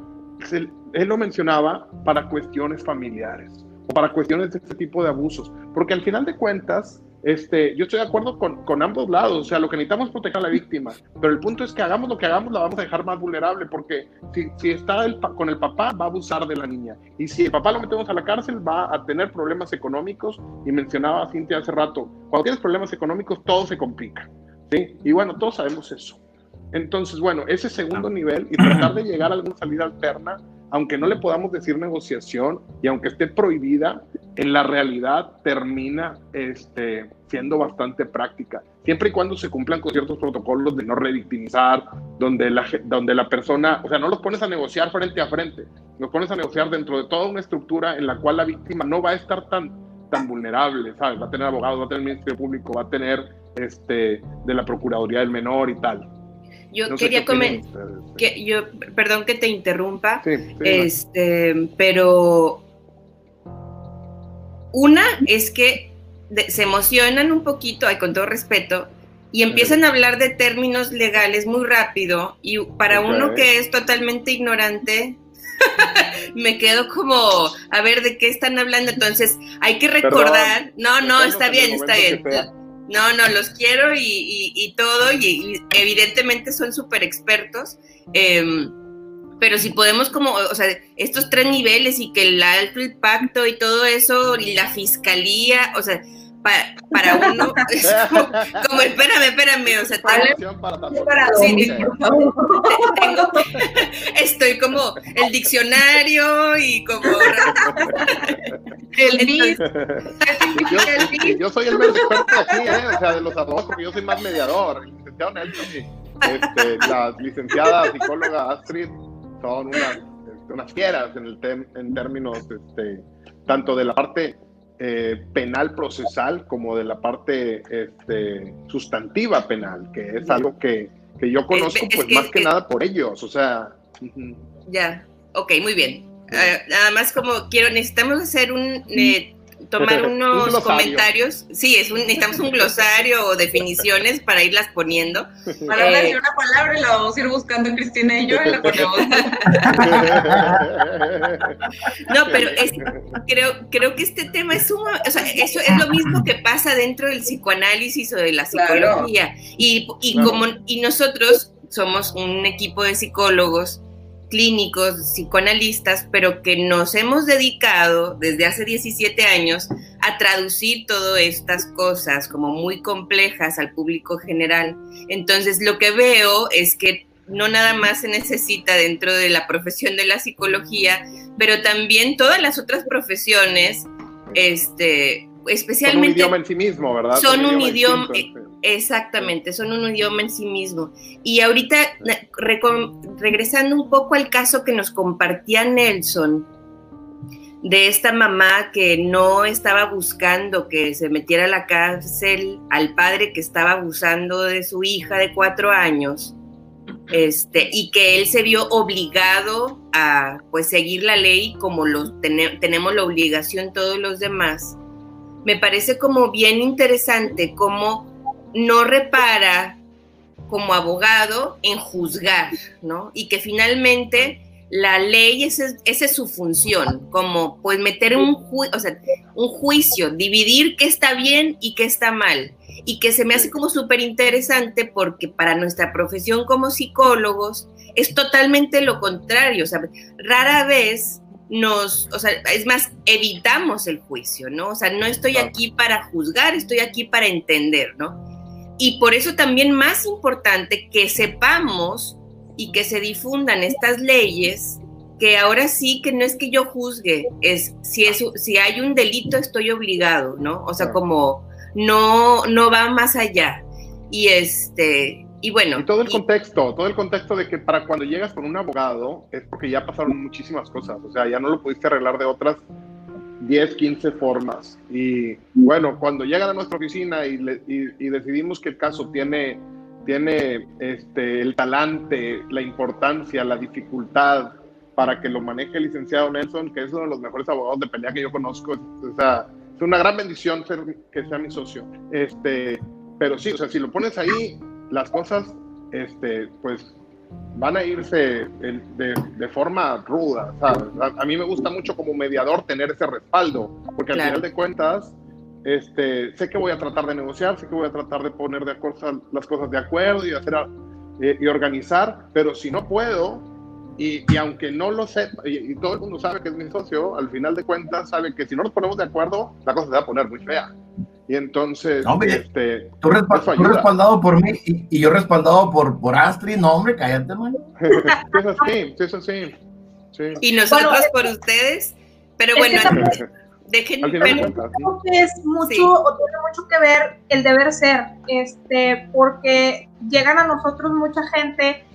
él, él, lo mencionaba para cuestiones familiares o para cuestiones de este tipo de abusos, porque al final de cuentas, este, yo estoy de acuerdo con, con, ambos lados, o sea, lo que necesitamos es proteger a la víctima, pero el punto es que hagamos lo que hagamos, la vamos a dejar más vulnerable, porque si, si está el, con el papá, va a abusar de la niña, y si el papá lo metemos a la cárcel, va a tener problemas económicos, y mencionaba Cintia hace rato, cuando tienes problemas económicos, todo se complica, ¿sí? Y bueno, todos sabemos eso. Entonces, bueno, ese segundo nivel y tratar de llegar a alguna salida alterna, aunque no le podamos decir negociación y aunque esté prohibida, en la realidad termina este, siendo bastante práctica, siempre y cuando se cumplan con ciertos protocolos de no revictimizar, donde la, donde la persona, o sea, no los pones a negociar frente a frente, los pones a negociar dentro de toda una estructura en la cual la víctima no va a estar tan, tan vulnerable, ¿sabes? Va a tener abogados, va a tener Ministerio Público, va a tener este, de la Procuraduría del Menor y tal. Yo no quería comentar, que yo, perdón que te interrumpa, sí, sí, este, pero una es que se emocionan un poquito, ay, con todo respeto, y empiezan a hablar de términos legales muy rápido, y para okay. uno que es totalmente ignorante, [LAUGHS] me quedo como, a ver, ¿de qué están hablando? Entonces, hay que recordar, Perdón, no, no, está bien, está bien. No, no, los quiero y, y, y todo, y, evidentemente son súper expertos. Eh, pero si podemos como, o sea, estos tres niveles y que el alto impacto y todo eso, y la fiscalía, o sea, para, para uno, [LAUGHS] es como, como, espérame, espérame, o sea, tengo, para sí, tengo, estoy como el diccionario y como el BIS. yo, yo, soy el más experto aquí, ¿eh? o sea, de los abogados, porque yo soy más mediador, el licenciado Nelson y este, la licenciada psicóloga Astrid son unas, este, unas fieras en, el tem, en términos este, tanto de la parte eh, penal procesal como de la parte este, sustantiva penal, que es algo que, que yo conozco es, pues más que, que, nada por ellos, o sea. Ya, ok, muy bien. Uh, nada más como quiero, necesitamos hacer un... Eh, tomar [LAUGHS] unos un comentarios. Sí, es un, necesitamos un glosario o definiciones para irlas poniendo. Para eh, decir una palabra y la vamos a ir buscando Cristina y yo y la ponemos. [LAUGHS] no, pero es, creo, creo que este tema es un, o sea, eso es lo mismo que pasa dentro del psicoanálisis o de la psicología. Claro. Y, y claro. como y nosotros somos un equipo de psicólogos clínicos, psicoanalistas, pero que nos hemos dedicado desde hace 17 años a traducir todas estas cosas como muy complejas al público general. Entonces, lo que veo es que no nada más se necesita dentro de la profesión de la psicología, pero también todas las otras profesiones, este, especialmente... Son un idioma en sí mismo, ¿verdad? Son un, un idioma, idioma exactamente, son un idioma en sí mismo. Y ahorita, regresando un poco al caso que nos compartía Nelson, de esta mamá que no estaba buscando que se metiera a la cárcel al padre que estaba abusando de su hija de cuatro años. este, y que él se vio obligado a pues seguir la ley como lo tenemos la obligación todos los demás, me parece como bien interesante cómo no repara como abogado en juzgar, ¿no? Y que finalmente la ley, esa es su función, como pues meter un, un juicio, dividir qué está bien y qué está mal. Y que se me hace como súper interesante porque para nuestra profesión como psicólogos es totalmente lo contrario. O sea, rara vez nos, o sea, es más, evitamos el juicio, ¿no? O sea, no estoy aquí para juzgar, estoy aquí para entender, ¿no? Y por eso también más importante que sepamos y que se difundan estas leyes, que ahora sí que no es que yo juzgue, es si, es, si hay un delito estoy obligado, ¿no? O sea, como no, no va más allá. Y este, y bueno. Y todo el contexto, todo el contexto de que para cuando llegas con un abogado es porque ya pasaron muchísimas cosas, o sea, ya no lo pudiste arreglar de otras 10, 15 formas. Y bueno, cuando llegan a nuestra oficina y, y decidimos que el caso tiene tiene este, el talante, la importancia, la dificultad para que lo maneje el licenciado Nelson, que es uno de los mejores abogados de pelea que yo conozco. O sea, es una gran bendición ser, que sea mi socio. Este, pero sí, o sea, si lo pones ahí, las cosas, este, pues van a irse de, de forma ruda. A, mí me gusta mucho como mediador tener ese respaldo, porque al final de cuentas, este, sé que voy a tratar de negociar, sé que voy a tratar de poner de acuerdo, las cosas de acuerdo y hacer eh, y organizar, pero si no puedo, y, y aunque no lo sepa, y, todo el mundo sabe que es mi socio, al final de cuentas sabe que si no nos ponemos de acuerdo, la cosa se va a poner muy fea. Y entonces, este, tú, respaldado por mí y, yo respaldado por, por Astrid, no, hombre, cállate, man. [LAUGHS] es así, es así. Sí. Y nosotros por ustedes, pero bueno. [LAUGHS] Dejen, creo que es mucho o tiene mucho que ver el deber ser, este, porque llegan a nosotros mucha gente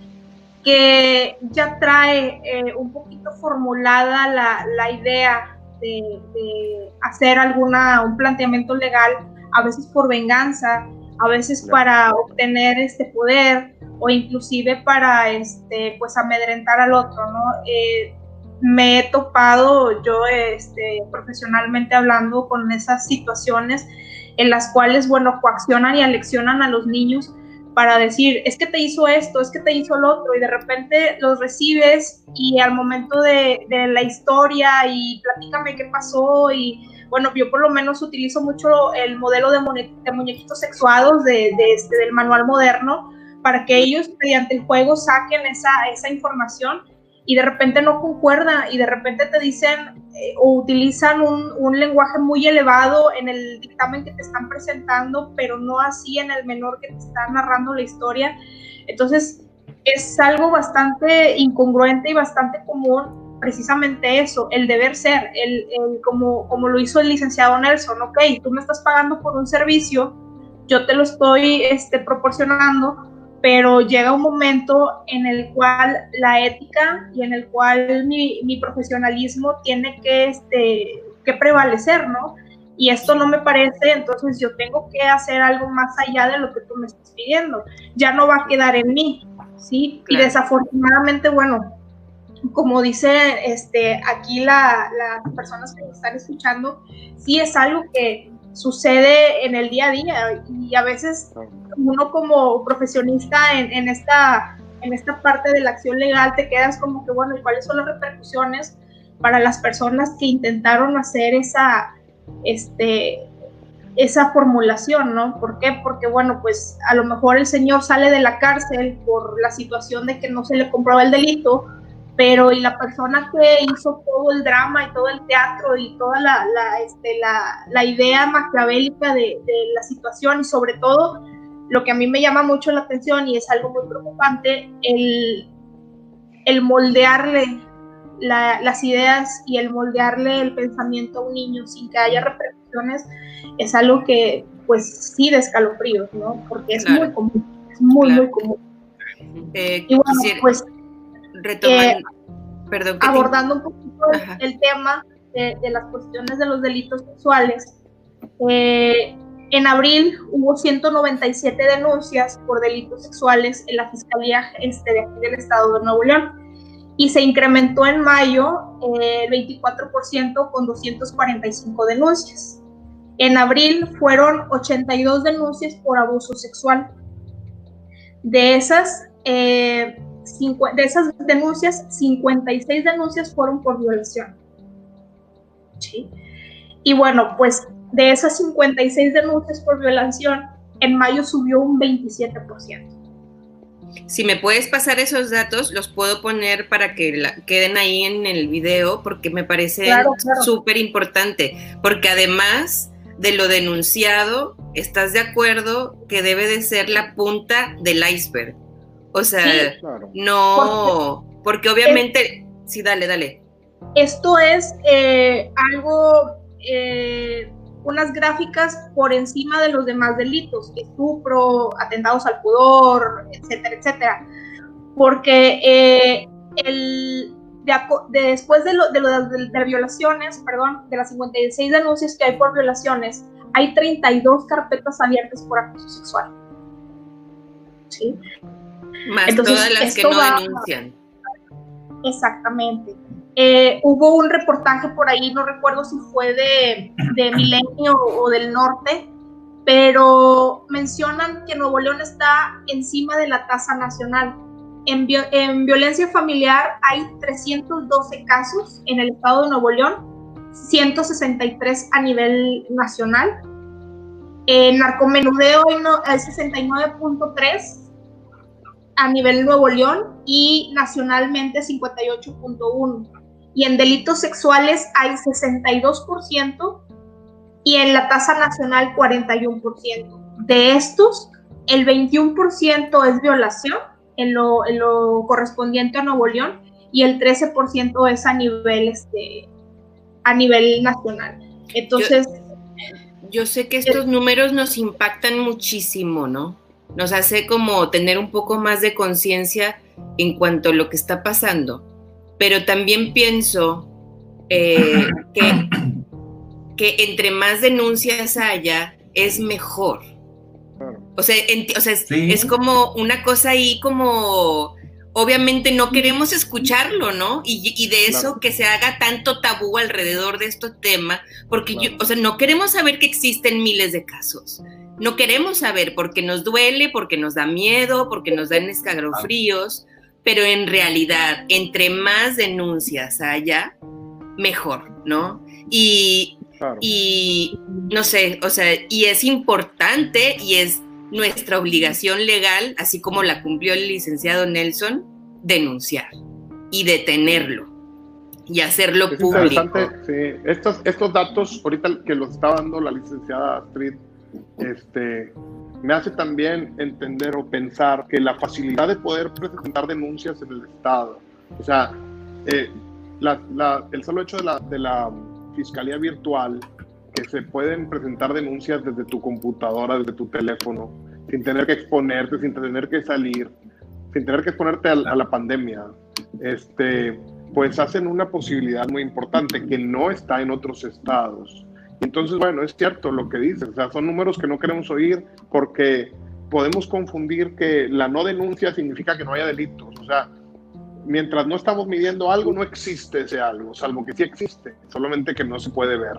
que ya trae eh, un poquito formulada la, la idea de, de, hacer alguna un planteamiento legal, a veces por venganza, a veces para obtener este poder o inclusive para este pues amedrentar al otro, ¿no? Eh, me he topado yo este, profesionalmente hablando con esas situaciones en las cuales, bueno, coaccionan y aleccionan a los niños para decir, es que te hizo esto, es que te hizo lo otro, y de repente los recibes y al momento de, la historia y platícame qué pasó, y bueno, yo por lo menos utilizo mucho el modelo de, muñequitos sexuados de, este, del manual moderno para que ellos mediante el juego saquen esa, esa información y de repente no concuerda y de repente te dicen eh, o utilizan un, un, lenguaje muy elevado en el dictamen que te están presentando, pero no así en el menor que te está narrando la historia. Entonces, es algo bastante incongruente y bastante común precisamente eso, el deber ser, el, el, como, como lo hizo el licenciado Nelson, ok, tú me estás pagando por un servicio, yo te lo estoy este, proporcionando, pero llega un momento en el cual la ética y en el cual mi, mi profesionalismo tiene que, este, que prevalecer, ¿no? Y esto no me parece, entonces yo tengo que hacer algo más allá de lo que tú me estás pidiendo. Ya no va a quedar en mí, ¿sí? Y desafortunadamente, bueno, como dice este, aquí la, las personas que me están escuchando, sí es algo que sucede en el día a día y a veces uno como profesionista en, esta, en esta parte de la acción legal te quedas como que, bueno, ¿y cuáles son las repercusiones para las personas que intentaron hacer esa, este, esa formulación, ¿no? ¿Por qué? Porque, bueno, pues a lo mejor el señor sale de la cárcel por la situación de que no se le compraba el delito, pero y la persona que hizo todo el drama y todo el teatro y toda la, la, este, la, la idea maquiavélica de, de, la situación y sobre todo lo que a mí me llama mucho la atención y es algo muy preocupante, el, el moldearle la, las ideas y el moldearle el pensamiento a un niño sin que haya repercusiones es algo que pues sí de escalofríos, ¿no? Porque es muy común, es muy, muy común. Eh, y bueno, pues eh, perdón, abordando un poquito el, tema de, las cuestiones de los delitos sexuales, eh, En abril hubo 197 denuncias por delitos sexuales en la Fiscalía este, de aquí del Estado de Nuevo León y se incrementó en mayo el eh, 24% con 245 denuncias. En abril fueron 82 denuncias por abuso sexual. De esas, eh, de esas denuncias, 56 denuncias fueron por violación. ¿Sí? Y bueno, pues de esas 56 denuncias por violación, en mayo subió un 27%. Si me puedes pasar esos datos, los puedo poner para que queden ahí en el video porque me parece súper importante. Porque además de lo denunciado, ¿estás de acuerdo que debe de ser la punta del iceberg? O sea, no, porque obviamente, sí, dale, dale. Esto es eh, algo eh, unas gráficas por encima de los demás delitos, estupro, atentados al pudor, etcétera, etcétera. Porque eh, el, después de, lo, de, las violaciones, perdón, de las 56 denuncias que hay por violaciones, hay 32 carpetas abiertas por acoso sexual. ¿Sí? Más todas las que no denuncian. Exactamente. Eh, hubo un reportaje por ahí, no recuerdo si fue de, [CLEARS THROAT] Milenio o del Norte, pero mencionan que Nuevo León está encima de la tasa nacional. En, en, violencia familiar hay 312 casos en el estado de Nuevo León, 163 a nivel nacional. En narcomenudeo hay 69.3 a nivel Nuevo León y nacionalmente 58.1 y en delitos sexuales hay 62% y en la tasa nacional 41%. De estos, el 21% es violación en lo, correspondiente a Nuevo León y el 13% es a nivel, este, a nivel nacional. Entonces... Yo, sé que estos números nos impactan muchísimo, ¿no? Nos hace como tener un poco más de conciencia en cuanto a lo que está pasando pero también pienso eh, [CLEARS THROAT] que, que, entre más denuncias haya, es mejor. O sea, es, como una cosa ahí como, obviamente no queremos escucharlo, ¿no? Y, de eso que se haga tanto tabú alrededor de este tema, porque yo, o sea, no queremos saber que existen miles de casos. No queremos saber porque nos duele, porque nos da miedo, porque nos dan escalofríos pero en realidad, entre más denuncias haya, mejor, ¿no? Y, y no sé, o sea, y es importante y es nuestra obligación legal, así como la cumplió el licenciado Nelson, denunciar y detenerlo y hacerlo público. Sí. Estos, estos datos, ahorita que los está dando la licenciada Astrid, este, me hace también entender o pensar que la facilidad de poder presentar denuncias en el Estado, o sea, eh, el solo hecho de la, de la fiscalía virtual, que se pueden presentar denuncias desde tu computadora, desde tu teléfono, sin tener que exponerte, sin tener que salir, sin tener que exponerte a, a la pandemia, este, pues hacen una posibilidad muy importante que no está en otros estados. Entonces, bueno, es cierto lo que dices, o sea, son números que no queremos oír porque podemos confundir que la no denuncia significa que no haya delitos, o sea, mientras no estamos midiendo algo, no existe ese algo, salvo que sí existe, solamente que no se puede ver.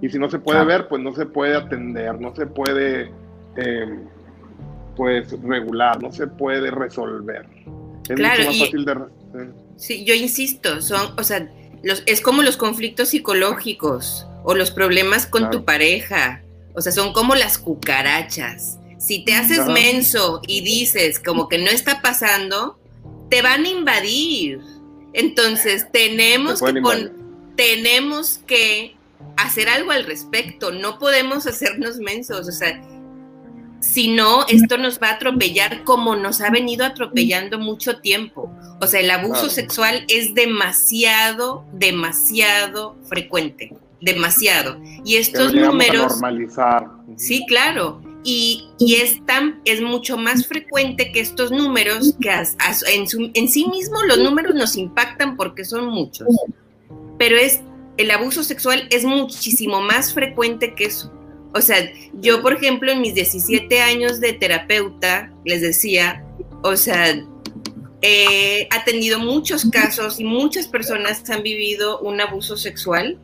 Y si no se puede ver, pues no se puede atender, no se puede, em, pues, regular, no se puede resolver. Es mucho más fácil de... Sí, yo insisto, son, o sea, los, es como los conflictos psicológicos o los problemas con tu pareja. O sea, son como las cucarachas. Si te haces menso y dices como que no está pasando, te van a invadir. Entonces tenemos que, tenemos que hacer algo al respecto. No podemos [LAUGHS] hacernos mensos. O sea, si no, esto nos va a atropellar como nos ha venido atropellando mucho tiempo. O sea, el abuso sexual es demasiado, demasiado frecuente demasiado. Y estos números... normalizar. Sí, claro. Y, y, es, tan, es mucho más frecuente que estos números, que en, en sí mismos los números nos impactan porque son muchos. Pero es, el abuso sexual es muchísimo más frecuente que eso. O sea, yo, por ejemplo, en mis 17 años de terapeuta, les decía, o sea, he atendido muchos casos y muchas personas han vivido un abuso sexual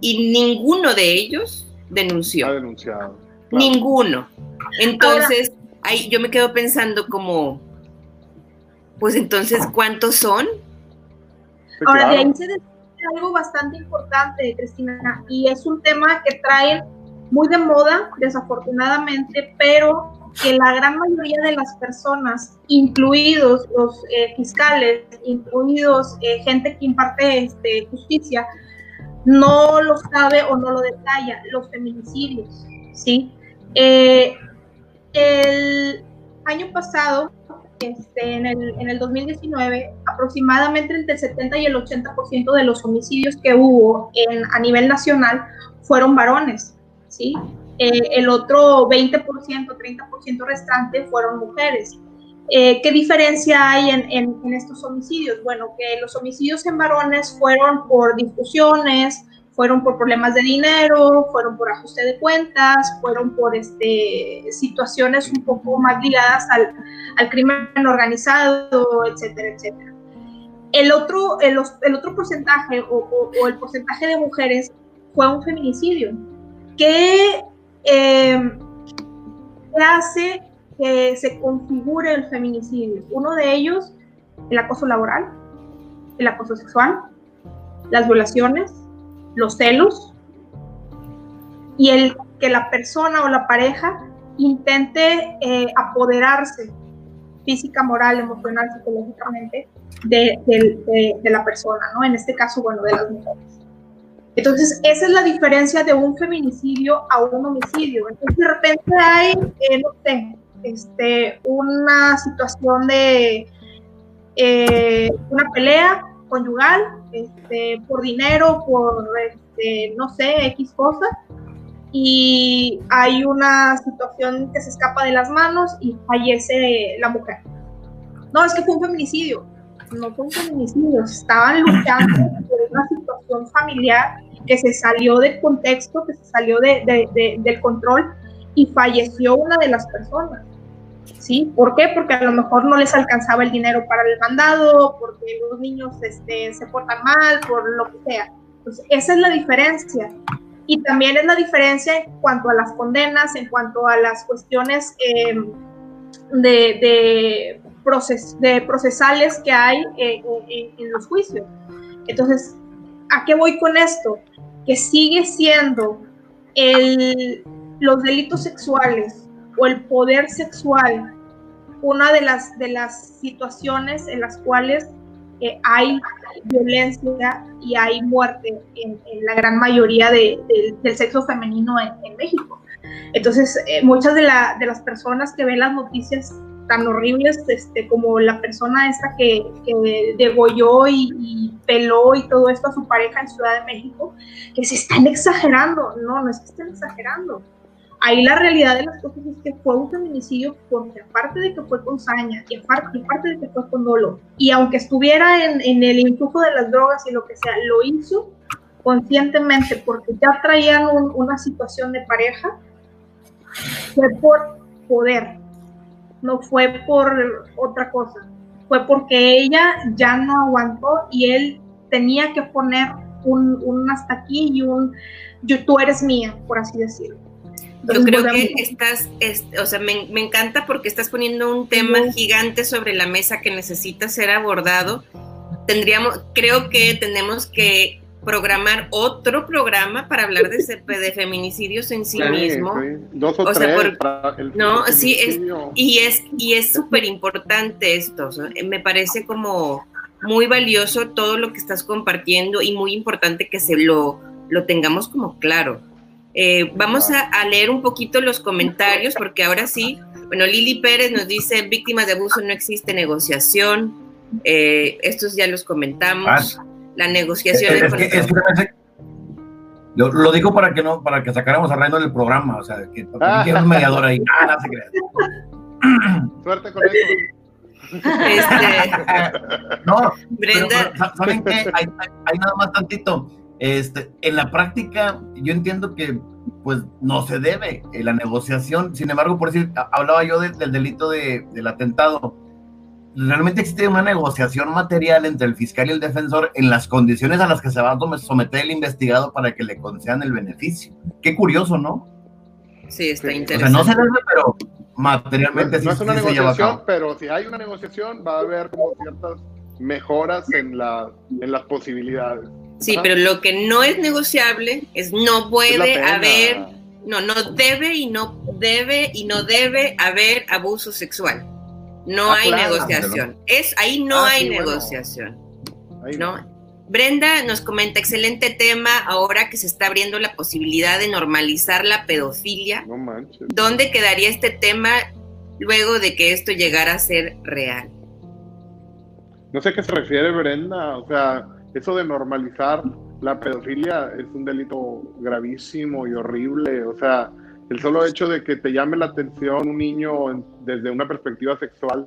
y ninguno de ellos denunció. Ha denunciado. Ninguno. Entonces, ahí yo me quedo pensando como, pues entonces, ¿cuántos son? Ahora, de ahí se decide algo bastante importante, Cristina, y es un tema que traen muy de moda, desafortunadamente, pero que la gran mayoría de las personas, incluidos los eh, fiscales, incluidos eh, gente que imparte este, justicia, no lo sabe o no lo detalla, los feminicidios, ¿sí? Eh, el año pasado, este, en, el, en, el, 2019, aproximadamente entre el 70 y el 80% de los homicidios que hubo en, a nivel nacional fueron varones, ¿sí? Eh, el otro 20%, 30% restante fueron mujeres. Eh, ¿Qué diferencia hay en, en, estos homicidios? Bueno, que los homicidios en varones fueron por discusiones, fueron por problemas de dinero, fueron por ajuste de cuentas, fueron por este, situaciones un poco más ligadas al, al crimen organizado, etcétera, etcétera. El otro, el, el otro porcentaje o, o, el porcentaje de mujeres fue un feminicidio. ¿Qué, eh, ¿Qué hace que se configure el feminicidio? Uno de ellos, el acoso laboral, el acoso sexual, las violaciones, los celos y el que la persona o la pareja intente eh, apoderarse física, moral, emocional, psicológicamente de, de, la persona, ¿no? En este caso, bueno, de las mujeres. Entonces, esa es la diferencia de un feminicidio a un homicidio. Entonces, de repente hay, eh, no sé, este, una situación de eh, una pelea conyugal, este, por dinero, por, este, no sé, X cosa, y hay una situación que se escapa de las manos y fallece la mujer. No, es que fue un feminicidio. No fue un feminicidio, estaban luchando por una situación familiar que se salió del contexto, que se salió de, del control y falleció una de las personas. ¿Sí? ¿Por qué? Porque a lo mejor no les alcanzaba el dinero para el mandado, porque los niños este, se portan mal, por lo que sea. Entonces, esa es la diferencia. Y también es la diferencia en cuanto a las condenas, en cuanto a las cuestiones em, de, de procesales que hay eh, en, los juicios. Entonces, ¿a qué voy con esto? Que sigue siendo el, los delitos sexuales o el poder sexual una de las, de las situaciones en las cuales eh, hay violencia y hay muerte en, la gran mayoría de, del sexo femenino en, México. Entonces, eh, muchas de, de, las personas que ven las noticias tan horribles este, como la persona esta que, que degolló y, y, peló y todo esto a su pareja en Ciudad de México, que se están exagerando. No, no es que estén exagerando ahí la realidad de las cosas es que fue un feminicidio porque aparte de que fue con saña y aparte, de que fue con dolo, y aunque estuviera en, en, el influjo de las drogas y lo que sea, lo hizo conscientemente porque ya traían una situación de pareja, fue por poder, no fue por otra cosa, fue porque ella ya no aguantó y él tenía que poner un, un hasta aquí y un tú eres mía, por así decirlo. Yo creo que estás, o sea, me, encanta porque estás poniendo un tema gigante sobre la mesa que necesita ser abordado. Tendríamos, creo que tenemos que programar otro programa para hablar de, de feminicidios en sí, mismo. Dos o, tres no, sí, es, y es y es súper importante esto. me parece como muy valioso todo lo que estás compartiendo y muy importante que se lo, lo tengamos como claro. Eh, vamos a, leer un poquito los comentarios porque ahora sí, bueno, Lili Pérez nos dice, víctimas de abuso no existe negociación, eh, estos ya los comentamos, la negociación... lo digo para que no, para que sacáramos a Reino del programa, o sea, que, que ah. un mediador ahí. Ah, no se [CLEARS THROAT] Suerte con eso. Este, [LAUGHS] no, Brenda. ¿saben qué? hay, nada más tantito. Este, en la práctica, yo entiendo que pues no se debe la negociación. Sin embargo, por decir, hablaba yo del delito del atentado. Realmente existe una negociación material entre el fiscal y el defensor en las condiciones a las que se va a someter el investigado para que le concedan el beneficio. Qué curioso, ¿no? Sí, está interesante. O sea, no se debe, pero materialmente no, no es una negociación, pero si hay una negociación va a haber como ciertas mejoras en, la, en las posibilidades. Sí, pero lo que no es negociable es no puede haber, no, no debe y no debe y no debe haber abuso sexual. No ah, hay negociación. Es ahí no ah, hay negociación. ¿no? Brenda nos comenta, excelente tema, ahora que se está abriendo la posibilidad de normalizar la pedofilia. No manches. ¿Dónde quedaría este tema luego de que esto llegara a ser real? No sé a qué se refiere Brenda, o sea, eso de normalizar la pedofilia es un delito gravísimo y horrible, o sea, el solo hecho de que te llame la atención un niño desde una perspectiva sexual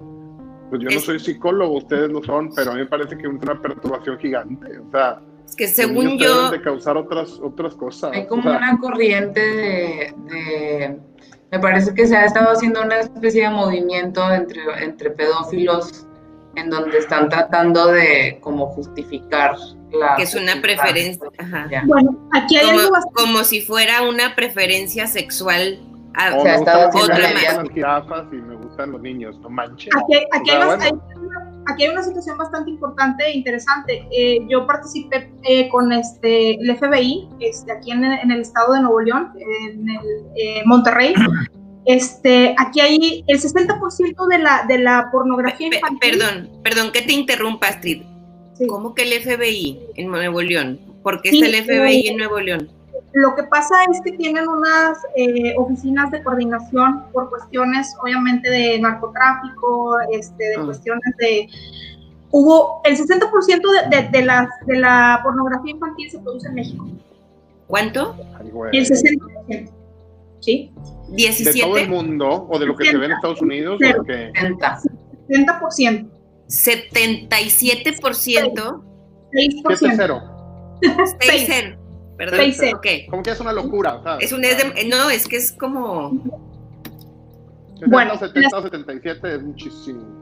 pues yo no soy psicólogo, ustedes lo son, pero a mí me parece que es una perturbación gigante. O sea, es que según yo. de causar otras, otras cosas. Hay como una corriente de, Me parece que se ha estado haciendo una especie de movimiento entre, entre pedófilos en donde están tratando de como justificar la que es una preferencia Ajá. bueno aquí hay como, como si fuera una preferencia sexual a, o sea, otra y me gustan los niños, no manches. Aquí, hay, una situación bastante importante e interesante. Eh, yo participé eh, con este, el FBI este, aquí en, el estado de Nuevo León, en el, eh, Monterrey. Este, aquí hay el 60% de la, de la pornografía infantil. Perdón, perdón que te interrumpa, Astrid. ¿Cómo que el FBI en Nuevo León? ¿Por qué está el FBI en Nuevo León? Lo que pasa es que tienen unas eh, oficinas de coordinación por cuestiones, obviamente, de narcotráfico, este, de ah. cuestiones de... Hubo el 60% de, de, la, de la pornografía infantil se produce en México. ¿Cuánto? El 60%. ¿Sí? 17. ¿De todo el mundo o de lo que se ve en Estados Unidos? 70. 70%. 77%. 6%. 7-0. 6-0. ¿verdad? Como que es una locura. Es un, no, es que es como... Bueno, 70 o 77 es muchísimo.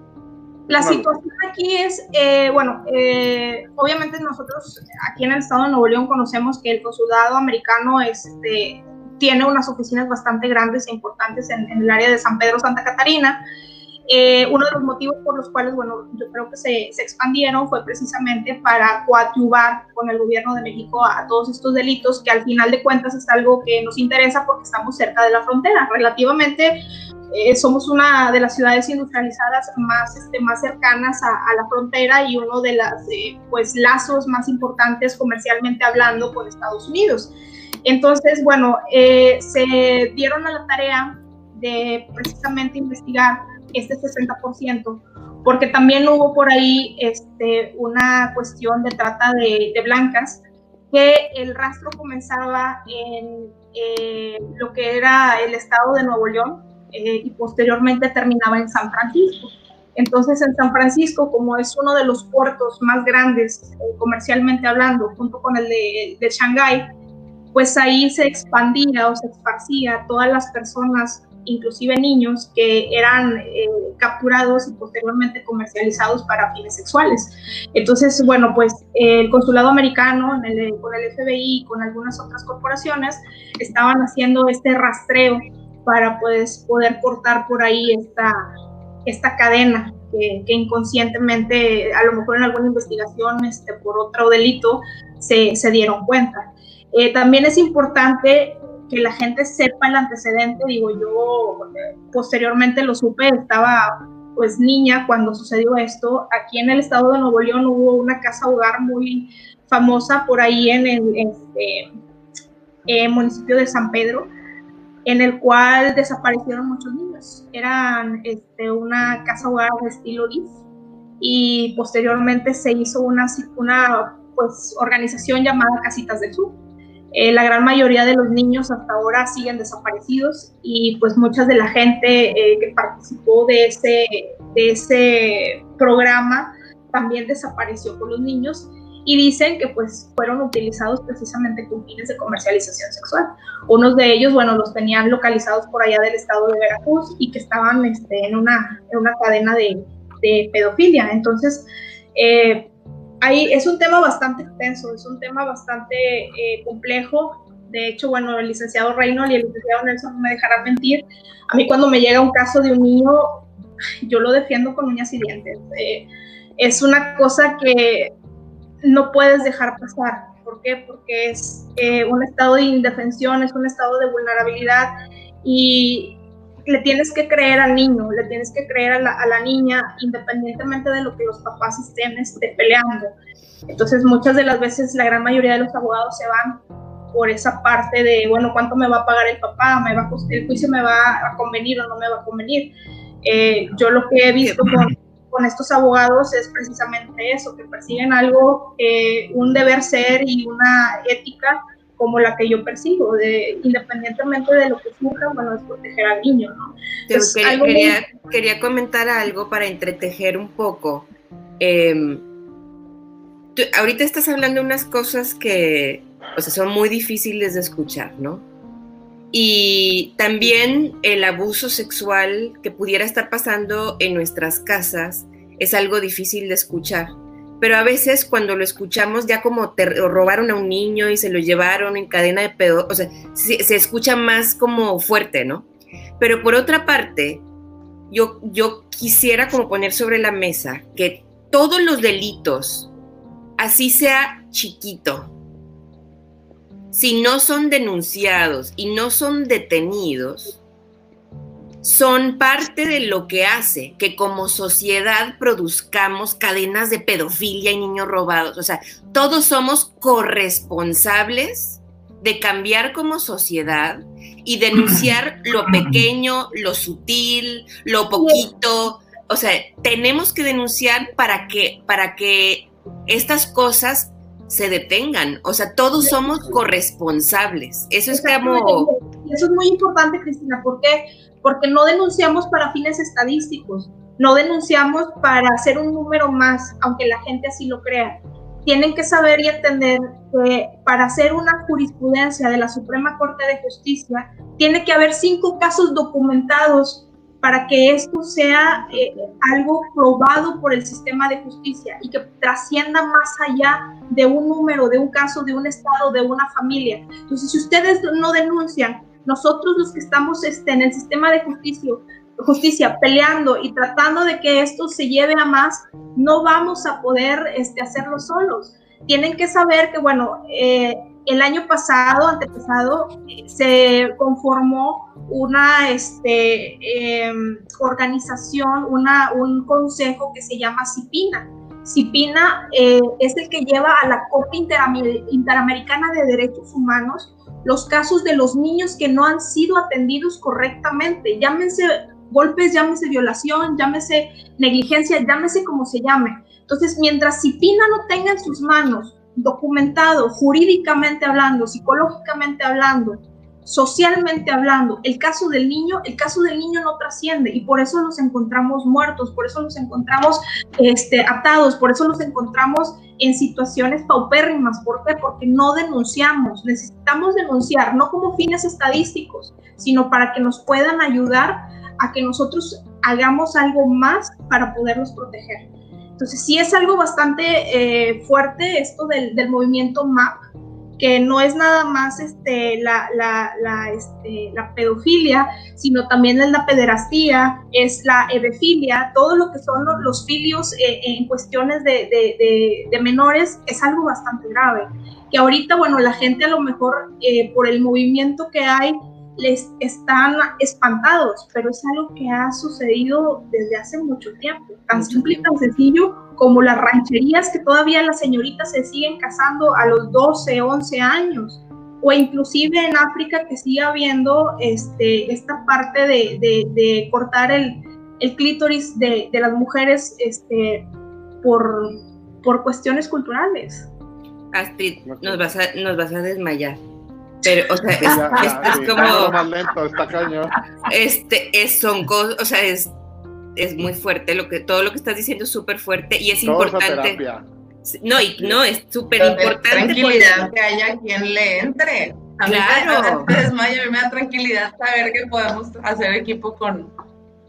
La situación aquí es, eh, bueno, eh, obviamente nosotros aquí en el estado de Nuevo León conocemos que el consulado americano este, tiene unas oficinas bastante grandes e importantes en, el área de San Pedro, Santa Catarina. Eh, uno de los motivos por los cuales, bueno, yo creo que se, expandieron fue precisamente para coadyuvar con el gobierno de México a, todos estos delitos, que al final de cuentas es algo que nos interesa porque estamos cerca de la frontera. Relativamente eh, somos una de las ciudades industrializadas más, este, más cercanas a, la frontera y uno de los eh, pues, lazos más importantes comercialmente hablando con Estados Unidos. Entonces, bueno, se dieron a la tarea de precisamente investigar este 60%, porque también hubo por ahí este, una cuestión de trata de, blancas, que el rastro comenzaba en eh, lo que era el estado de Nuevo León eh, y posteriormente terminaba en San Francisco. Entonces en San Francisco, como es uno de los puertos más grandes eh, comercialmente hablando, junto con el de, de Shanghái, pues ahí se expandía o se esparcía todas las personas inclusive niños que eran eh, capturados y posteriormente comercializados para fines sexuales. Entonces, bueno, pues el consulado americano con el FBI y con algunas otras corporaciones estaban haciendo este rastreo para pues, poder cortar por ahí esta, esta cadena que, inconscientemente, a lo mejor en alguna investigación este, por otro delito, se, se dieron cuenta. Eh, también es importante que la gente sepa el antecedente, digo, yo posteriormente lo supe, estaba pues niña cuando sucedió esto. Aquí en el estado de Nuevo León hubo una casa hogar muy famosa por ahí en el este, municipio de San Pedro, en el cual desaparecieron muchos niños. Eran este, una casa hogar de estilo LIS y posteriormente se hizo una, una pues, organización llamada Casitas del Sur eh, la gran mayoría de los niños hasta ahora siguen desaparecidos y pues mucha de la gente eh, que participó de ese, de ese programa también desapareció con los niños y dicen que pues fueron utilizados precisamente con fines de comercialización sexual. Unos de ellos, bueno, los tenían localizados por allá del estado de Veracruz y que estaban este, en, una, en una cadena de, de pedofilia. Entonces, eh, ahí es un tema bastante extenso, es un tema bastante eh, complejo. De hecho, bueno, el licenciado Reynolds y el licenciado Nelson no me dejarán mentir. A mí cuando me llega un caso de un niño, yo lo defiendo con uñas y dientes. Eh, es una cosa que no puedes dejar pasar. ¿Por qué? Porque es eh, un estado de indefensión, es un estado de vulnerabilidad y le tienes que creer al niño, le tienes que creer a la, niña, independientemente de lo que los papás estén este, peleando. Entonces, muchas de las veces, la gran mayoría de los abogados se van por esa parte de, bueno, ¿cuánto me va a pagar el papá? ¿Me va a, ¿El juicio me va a convenir o no me va a convenir? Eh, yo lo que he visto con con estos abogados es precisamente eso, que persiguen algo, eh, un deber ser y una ética como la que yo persigo, de, independientemente de lo que surja, bueno, es proteger al niño, ¿no? quería, quería, comentar algo para entretejer un poco. Em, ahorita estás hablando de unas cosas que, o sea, son muy difíciles de escuchar, ¿no? Y también el abuso sexual que pudiera estar pasando en nuestras casas es algo difícil de escuchar. Pero a veces cuando lo escuchamos ya como te robaron a un niño y se lo llevaron en cadena de pedo, o sea, se, se escucha más como fuerte, ¿no? Pero por otra parte, yo, yo quisiera como poner sobre la mesa que todos los delitos, así sea chiquito, si no son denunciados y no son detenidos, son parte de lo que hace que como sociedad produzcamos cadenas de pedofilia y niños robados. O sea, todos somos corresponsables de cambiar como sociedad y denunciar lo [CLEARS THROAT] pequeño, lo sutil, lo poquito. O sea, tenemos que denunciar para que, para que estas cosas se detengan. O sea, todos somos corresponsables. Eso es como... Eso es muy importante, Cristina. ¿Por qué? Porque no denunciamos para fines estadísticos, no denunciamos para hacer un número más, aunque la gente así lo crea. Tienen que saber y entender que para hacer una jurisprudencia de la Suprema Corte de Justicia, tiene que haber cinco casos documentados para que esto sea eh, algo probado por el sistema de justicia y que trascienda más allá de un número, de un caso, de un estado, de una familia. Entonces, si ustedes no denuncian, nosotros los que estamos este, en el sistema de justicia, justicia peleando y tratando de que esto se lleve a más, no vamos a poder este, hacerlo solos. Tienen que saber que, bueno, eh, el año pasado, antepasado, se conformó una este, em, organización, una, un consejo que se llama CIPINA. CIPINA eh, es el que lleva a la Corte Interamericana de Derechos Humanos los casos de los niños que no han sido atendidos correctamente, llámense golpes, llámese violación, llámese negligencia, llámese como se llame. Entonces, mientras CIPINA no tenga en sus manos documentado, jurídicamente hablando, psicológicamente hablando, socialmente hablando, el caso del niño, el caso del niño no trasciende y por eso nos encontramos muertos, por eso nos encontramos este, atados, por eso nos encontramos en situaciones paupérrimas. ¿Por qué? Porque no denunciamos. Necesitamos denunciar, no como fines estadísticos, sino para que nos puedan ayudar a que nosotros hagamos algo más para poderlos proteger. Entonces sí es algo bastante eh, fuerte esto del, movimiento MAP, que no es nada más este, la, este, la, pedofilia, sino también es la pederastía, es la ebefilia, todo lo que son los, filios eh, en cuestiones de, menores es algo bastante grave. Que ahorita, bueno, la gente a lo mejor eh, por el movimiento que hay, les están espantados, pero es algo que ha sucedido desde hace mucho tiempo, tan simple y tan sencillo como las rancherías que todavía las señoritas se siguen casando a los 12, 11 años, o inclusive en África que sigue habiendo este, esta parte de, cortar el, clítoris de, las mujeres este, por, por cuestiones culturales. Astrid, nos vas a, nos vas a desmayar. Pero, o sea, es, como. Este, es, son cosas, o sea, es, es muy fuerte. Lo que, todo lo que estás diciendo es súper fuerte y es importante. No, y no, es súper importante. Tranquilidad que haya quien le entre. A claro. mí me, me da tranquilidad saber que podemos hacer equipo con,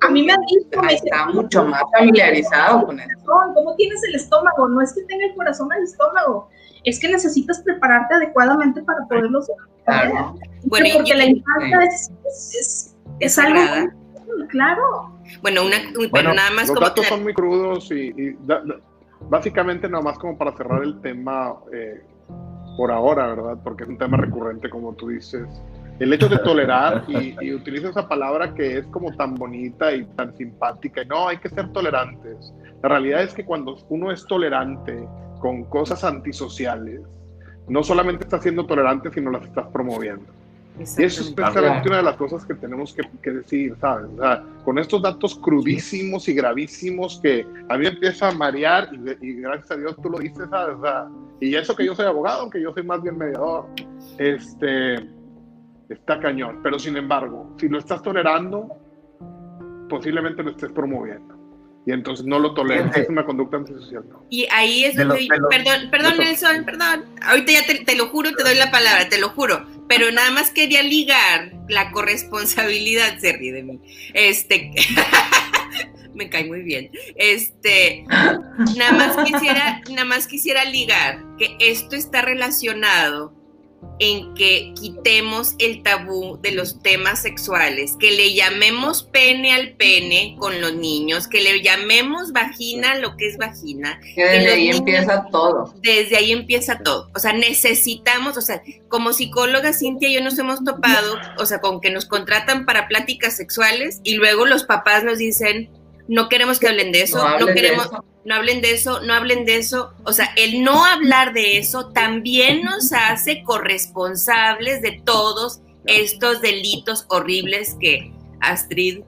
a mí me han dicho, me está mucho más familiarizado con eso. ¿Cómo tienes el estómago? No es que tenga el corazón al estómago, es que necesitas prepararte adecuadamente para poderlo hacer. Claro. Bueno, porque la infancia es, es, es, algo claro. Bueno, una, bueno, nada más los datos son muy crudos y, básicamente nada más como para cerrar el tema eh, por ahora, ¿verdad? Porque es un tema recurrente, como tú dices. El hecho de tolerar, y, y utilizo esa palabra que es como tan bonita y tan simpática, no, hay que ser tolerantes. La realidad es que cuando uno es tolerante con cosas antisociales, no solamente estás siendo tolerante, sino las estás promoviendo. Y eso es precisamente una de las cosas que tenemos que, decir, ¿sabes? con estos datos crudísimos y gravísimos que a mí empieza a marear y, gracias a Dios tú lo dices, ¿sabes? y eso que yo soy abogado, aunque yo soy más bien mediador, este, está cañón. Pero sin embargo, si lo estás tolerando, posiblemente lo estés promoviendo. Y entonces no lo toleras, es una conducta antisocial. Y ahí es donde, perdón, perdón Nelson, perdón, ahorita ya te, lo juro, te doy la palabra, te lo juro, pero nada más quería ligar la corresponsabilidad, se ríe de mí, este, [LAUGHS] me cae muy bien, este, nada más quisiera, nada más quisiera ligar que esto está relacionado en que quitemos el tabú de los temas sexuales, que le llamemos pene al pene con los niños, que le llamemos vagina lo que es vagina. Que desde ahí empieza todo. Desde ahí empieza todo. O sea, necesitamos, o sea, como psicóloga Cintia y yo nos hemos topado, o sea, con que nos contratan para pláticas sexuales y luego los papás nos dicen, no queremos que hablen de eso, no, queremos, no hablen de eso, no hablen de eso. O sea, el no hablar de eso también nos hace corresponsables de todos estos delitos horribles que Astrid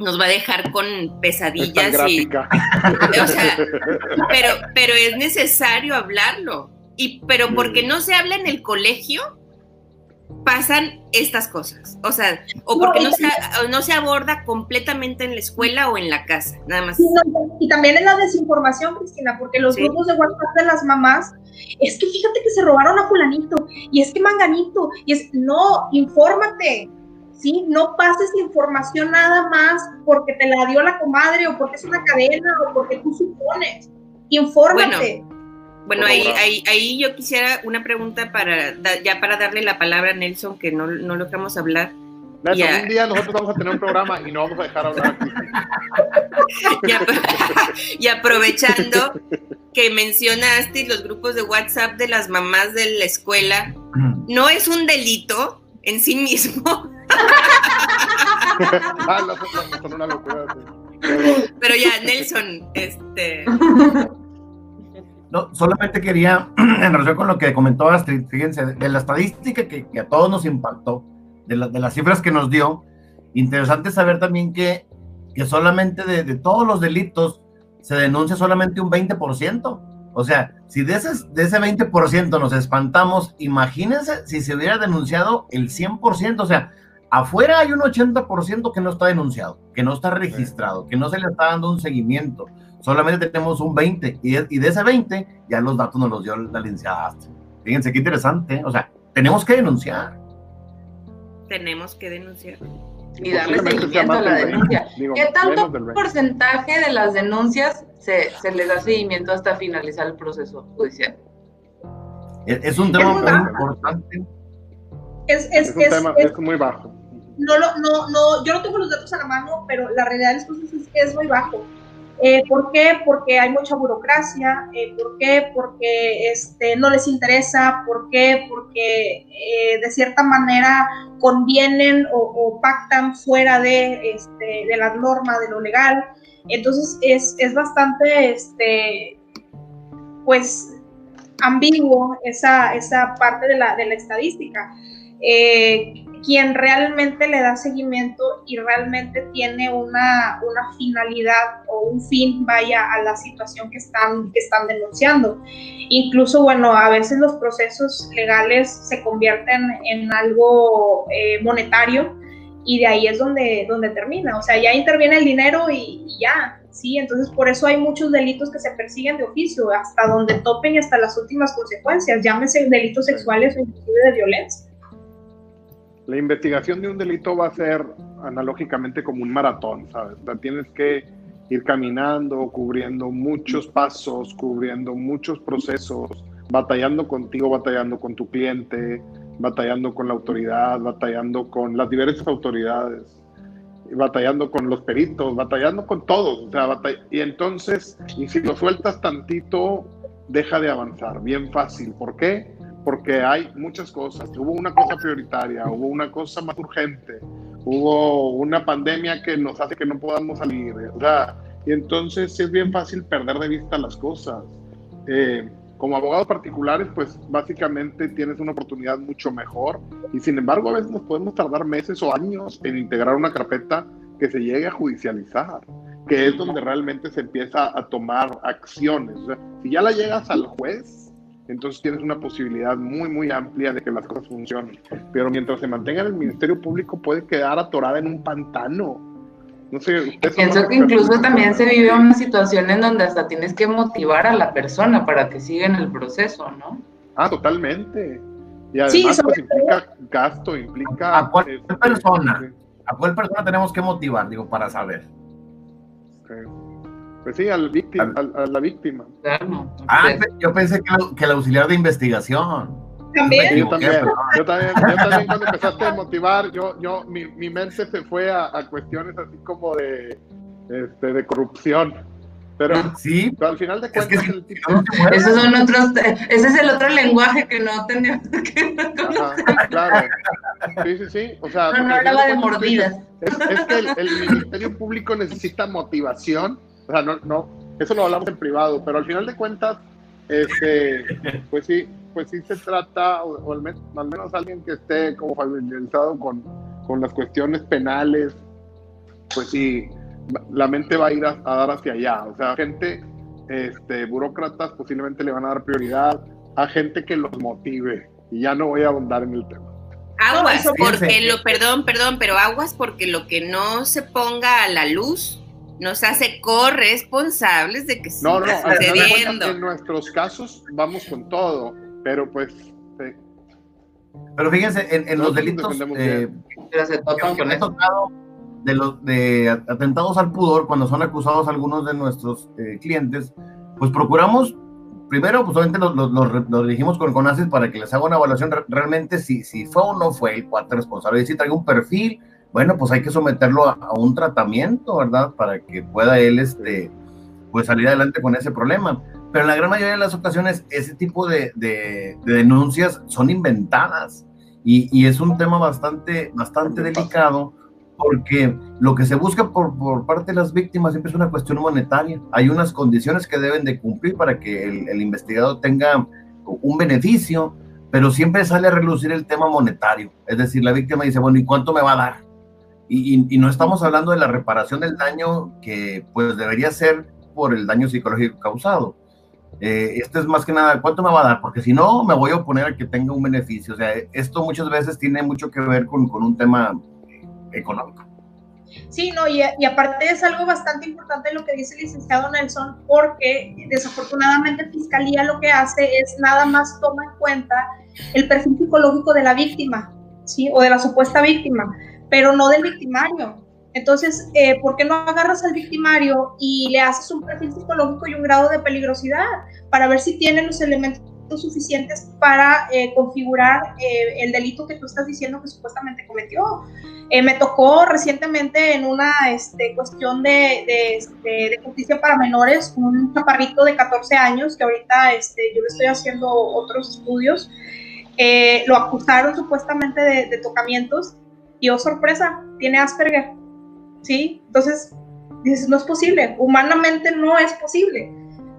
nos va a dejar con pesadillas y o sea, [LAUGHS] pero pero es necesario hablarlo. Y pero porque no se habla en el colegio pasan estas cosas. O sea, o porque no se, no se aborda completamente en la escuela o en la casa, nada más. Y, también en la desinformación, Cristina, porque los grupos de WhatsApp de las mamás, es que fíjate que se robaron a fulanito, y es que manganito, y es, no, infórmate, ¿sí? No pases información nada más porque te la dio la comadre, o porque es una cadena, o porque tú supones. Infórmate. Bueno, ahí, ahí, ahí, yo quisiera una pregunta para ya para darle la palabra a Nelson, que no, no logramos hablar. Nelson, un día nosotros vamos a tener un programa y no vamos a dejar hablar [LAUGHS] y, aprovechando que mencionaste los grupos de WhatsApp de las mamás de la escuela, no es un delito en sí mismo. [LAUGHS] ah, son una locura. Pero ya, Nelson, este [LAUGHS] no, solamente quería, [CLEARS THROAT] en relación con lo que comentó Astrid, fíjense, de la estadística que, a todos nos impactó, de, de, las cifras que nos dio, interesante saber también que, que solamente de, de, todos los delitos se denuncia solamente un 20%. O sea, si de ese, de ese 20% nos espantamos, imagínense si se hubiera denunciado el 100%, o sea, afuera hay un 80% que no está denunciado, que no está registrado, que no se le está dando un seguimiento solamente tenemos un 20 y de, y de ese 20 ya los datos nos los dio la licenciada Fíjense qué interesante, o sea, tenemos que denunciar. Tenemos que denunciar. Y darle seguimiento a la denuncia. ¿Qué tanto porcentaje de las denuncias se, se les da seguimiento hasta finalizar el proceso judicial? Es, un tema muy importante. Es, es, es un tema es muy bajo. No, no, no, yo no tengo los datos a la mano, pero la realidad es que es muy bajo. Eh, ¿Por qué? Porque hay mucha burocracia. Eh, ¿Por qué? Porque este, no les interesa. ¿Por qué? Porque eh, de cierta manera convienen o, pactan fuera de, este, de la norma, de lo legal. Entonces es, es bastante, este, pues, ambiguo esa, esa parte de la, de la estadística. Quien realmente le da seguimiento y realmente tiene una, una, finalidad o un fin, vaya, a la situación que están, que están denunciando. Incluso, bueno, a veces los procesos legales se convierten en algo eh, monetario y de ahí es donde, donde termina. O sea, ya interviene el dinero y, ya. ¿sí? Entonces, por eso hay muchos delitos que se persiguen de oficio, hasta donde topen y hasta las últimas consecuencias, llámese delitos sexuales o inclusive de violencia. La investigación de un delito va a ser analógicamente como un maratón, ¿sabes? O tienes que ir caminando, cubriendo muchos pasos, cubriendo muchos procesos, batallando contigo, batallando con tu cliente, batallando con la autoridad, batallando con las diversas autoridades, batallando con los peritos, batallando con todos. O sea, y entonces, y si lo sueltas tantito, deja de avanzar, bien fácil. ¿Por qué? Porque hay muchas cosas. Hubo una cosa prioritaria, hubo una cosa más urgente, hubo una pandemia que nos hace que no podamos salir. Sea, y entonces es bien fácil perder de vista las cosas. Eh, como abogados particulares, pues básicamente tienes una oportunidad mucho mejor y sin embargo a veces nos podemos tardar meses o años en integrar una carpeta que se llegue a judicializar, que es donde realmente se empieza a tomar acciones. si ya la llegas al juez, entonces tienes una posibilidad muy, muy amplia de que las cosas funcionen. Pero mientras se mantenga en el Ministerio Público puede quedar atorada en un pantano no sé, Pienso que incluso también se vive una situación en donde hasta tienes que motivar a la persona para que siga en el proceso, ¿no? Ah, totalmente. Y además pues, implica gasto, implica... ¿A cuál este, persona? ¿A cuál persona tenemos que motivar, digo, para saber? Pues sí, al víctima, a la víctima. Ah, yo pensé que, que el auxiliar de investigación. También. Yo también, yo también, yo también cuando empezaste a motivar, yo, yo, mi, mi mente se fue a, a, cuestiones así como de, este, de corrupción. Pero, sí, pero al final de cuentas, es que, el tipo... Esos son otros, ese es el otro lenguaje que no teníamos [LAUGHS] que Ajá, claro. Sí, sí, sí. O sea, no, no hablaba de mordidas. Es, es que el, el, Ministerio Público necesita motivación. O sea, no, no, eso lo hablamos en privado, pero al final de cuentas, este, [LAUGHS] pues sí, pues sí se trata, o, al, menos, al, menos, alguien que esté como familiarizado con, con, las cuestiones penales, pues sí, la mente va a ir a, dar hacia allá. O sea, gente, este, burócratas posiblemente le van a dar prioridad a gente que los motive. Y ya no voy a ahondar en el tema. Aguas, porque lo, perdón, perdón, pero aguas porque lo que no se ponga a la luz nos hace corresponsables de que siga no, no, sucediendo. En nuestros casos vamos con todo. Pero pues, Pero fíjense, en, los delitos eh, que tocado de los de atentados al pudor, cuando son acusados algunos de nuestros eh, clientes, pues procuramos, primero, pues obviamente los, dirigimos con CONACES para que les haga una evaluación realmente si, si fue o no fue el cuate responsable. Y si trae un perfil, bueno, pues hay que someterlo a, a, un tratamiento, ¿verdad? Para que pueda él, este, pues salir adelante con ese problema pero en la gran mayoría de las ocasiones ese tipo de, de, denuncias son inventadas y, y, es un tema bastante, bastante delicado porque lo que se busca por, por, parte de las víctimas siempre es una cuestión monetaria. Hay unas condiciones que deben de cumplir para que el, el investigador tenga un beneficio, pero siempre sale a relucir el tema monetario. Es decir, la víctima dice, bueno, ¿y cuánto me va a dar? Y, y, no estamos hablando de la reparación del daño que pues debería ser por el daño psicológico causado, eh, esto es más que nada, ¿cuánto me va a dar? Porque si no, me voy a oponer a que tenga un beneficio. O sea, esto muchas veces tiene mucho que ver con, con un tema económico. Sí, no, y, y, aparte es algo bastante importante lo que dice el licenciado Nelson, porque desafortunadamente Fiscalía lo que hace es nada más toma en cuenta el perfil psicológico de la víctima, ¿sí? O de la supuesta víctima, pero no del victimario. Entonces, eh, ¿por qué no agarras al victimario y le haces un perfil psicológico y un grado de peligrosidad para ver si tiene los elementos suficientes para eh, configurar eh, el delito que tú estás diciendo que supuestamente cometió? me tocó recientemente en una este, cuestión de, este, de, justicia para menores un chaparrito de 14 años que ahorita este, yo le estoy haciendo otros estudios. lo acusaron supuestamente de, de tocamientos y oh sorpresa, tiene Asperger ¿sí? Entonces, dices, no es posible, humanamente no es posible.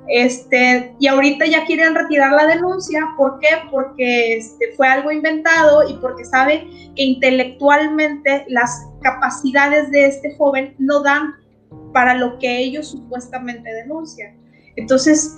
Este, y ahorita ya quieren retirar la denuncia, ¿por qué? Porque este, fue algo inventado y porque sabe que intelectualmente las capacidades de este joven no dan para lo que ellos supuestamente denuncian. Entonces,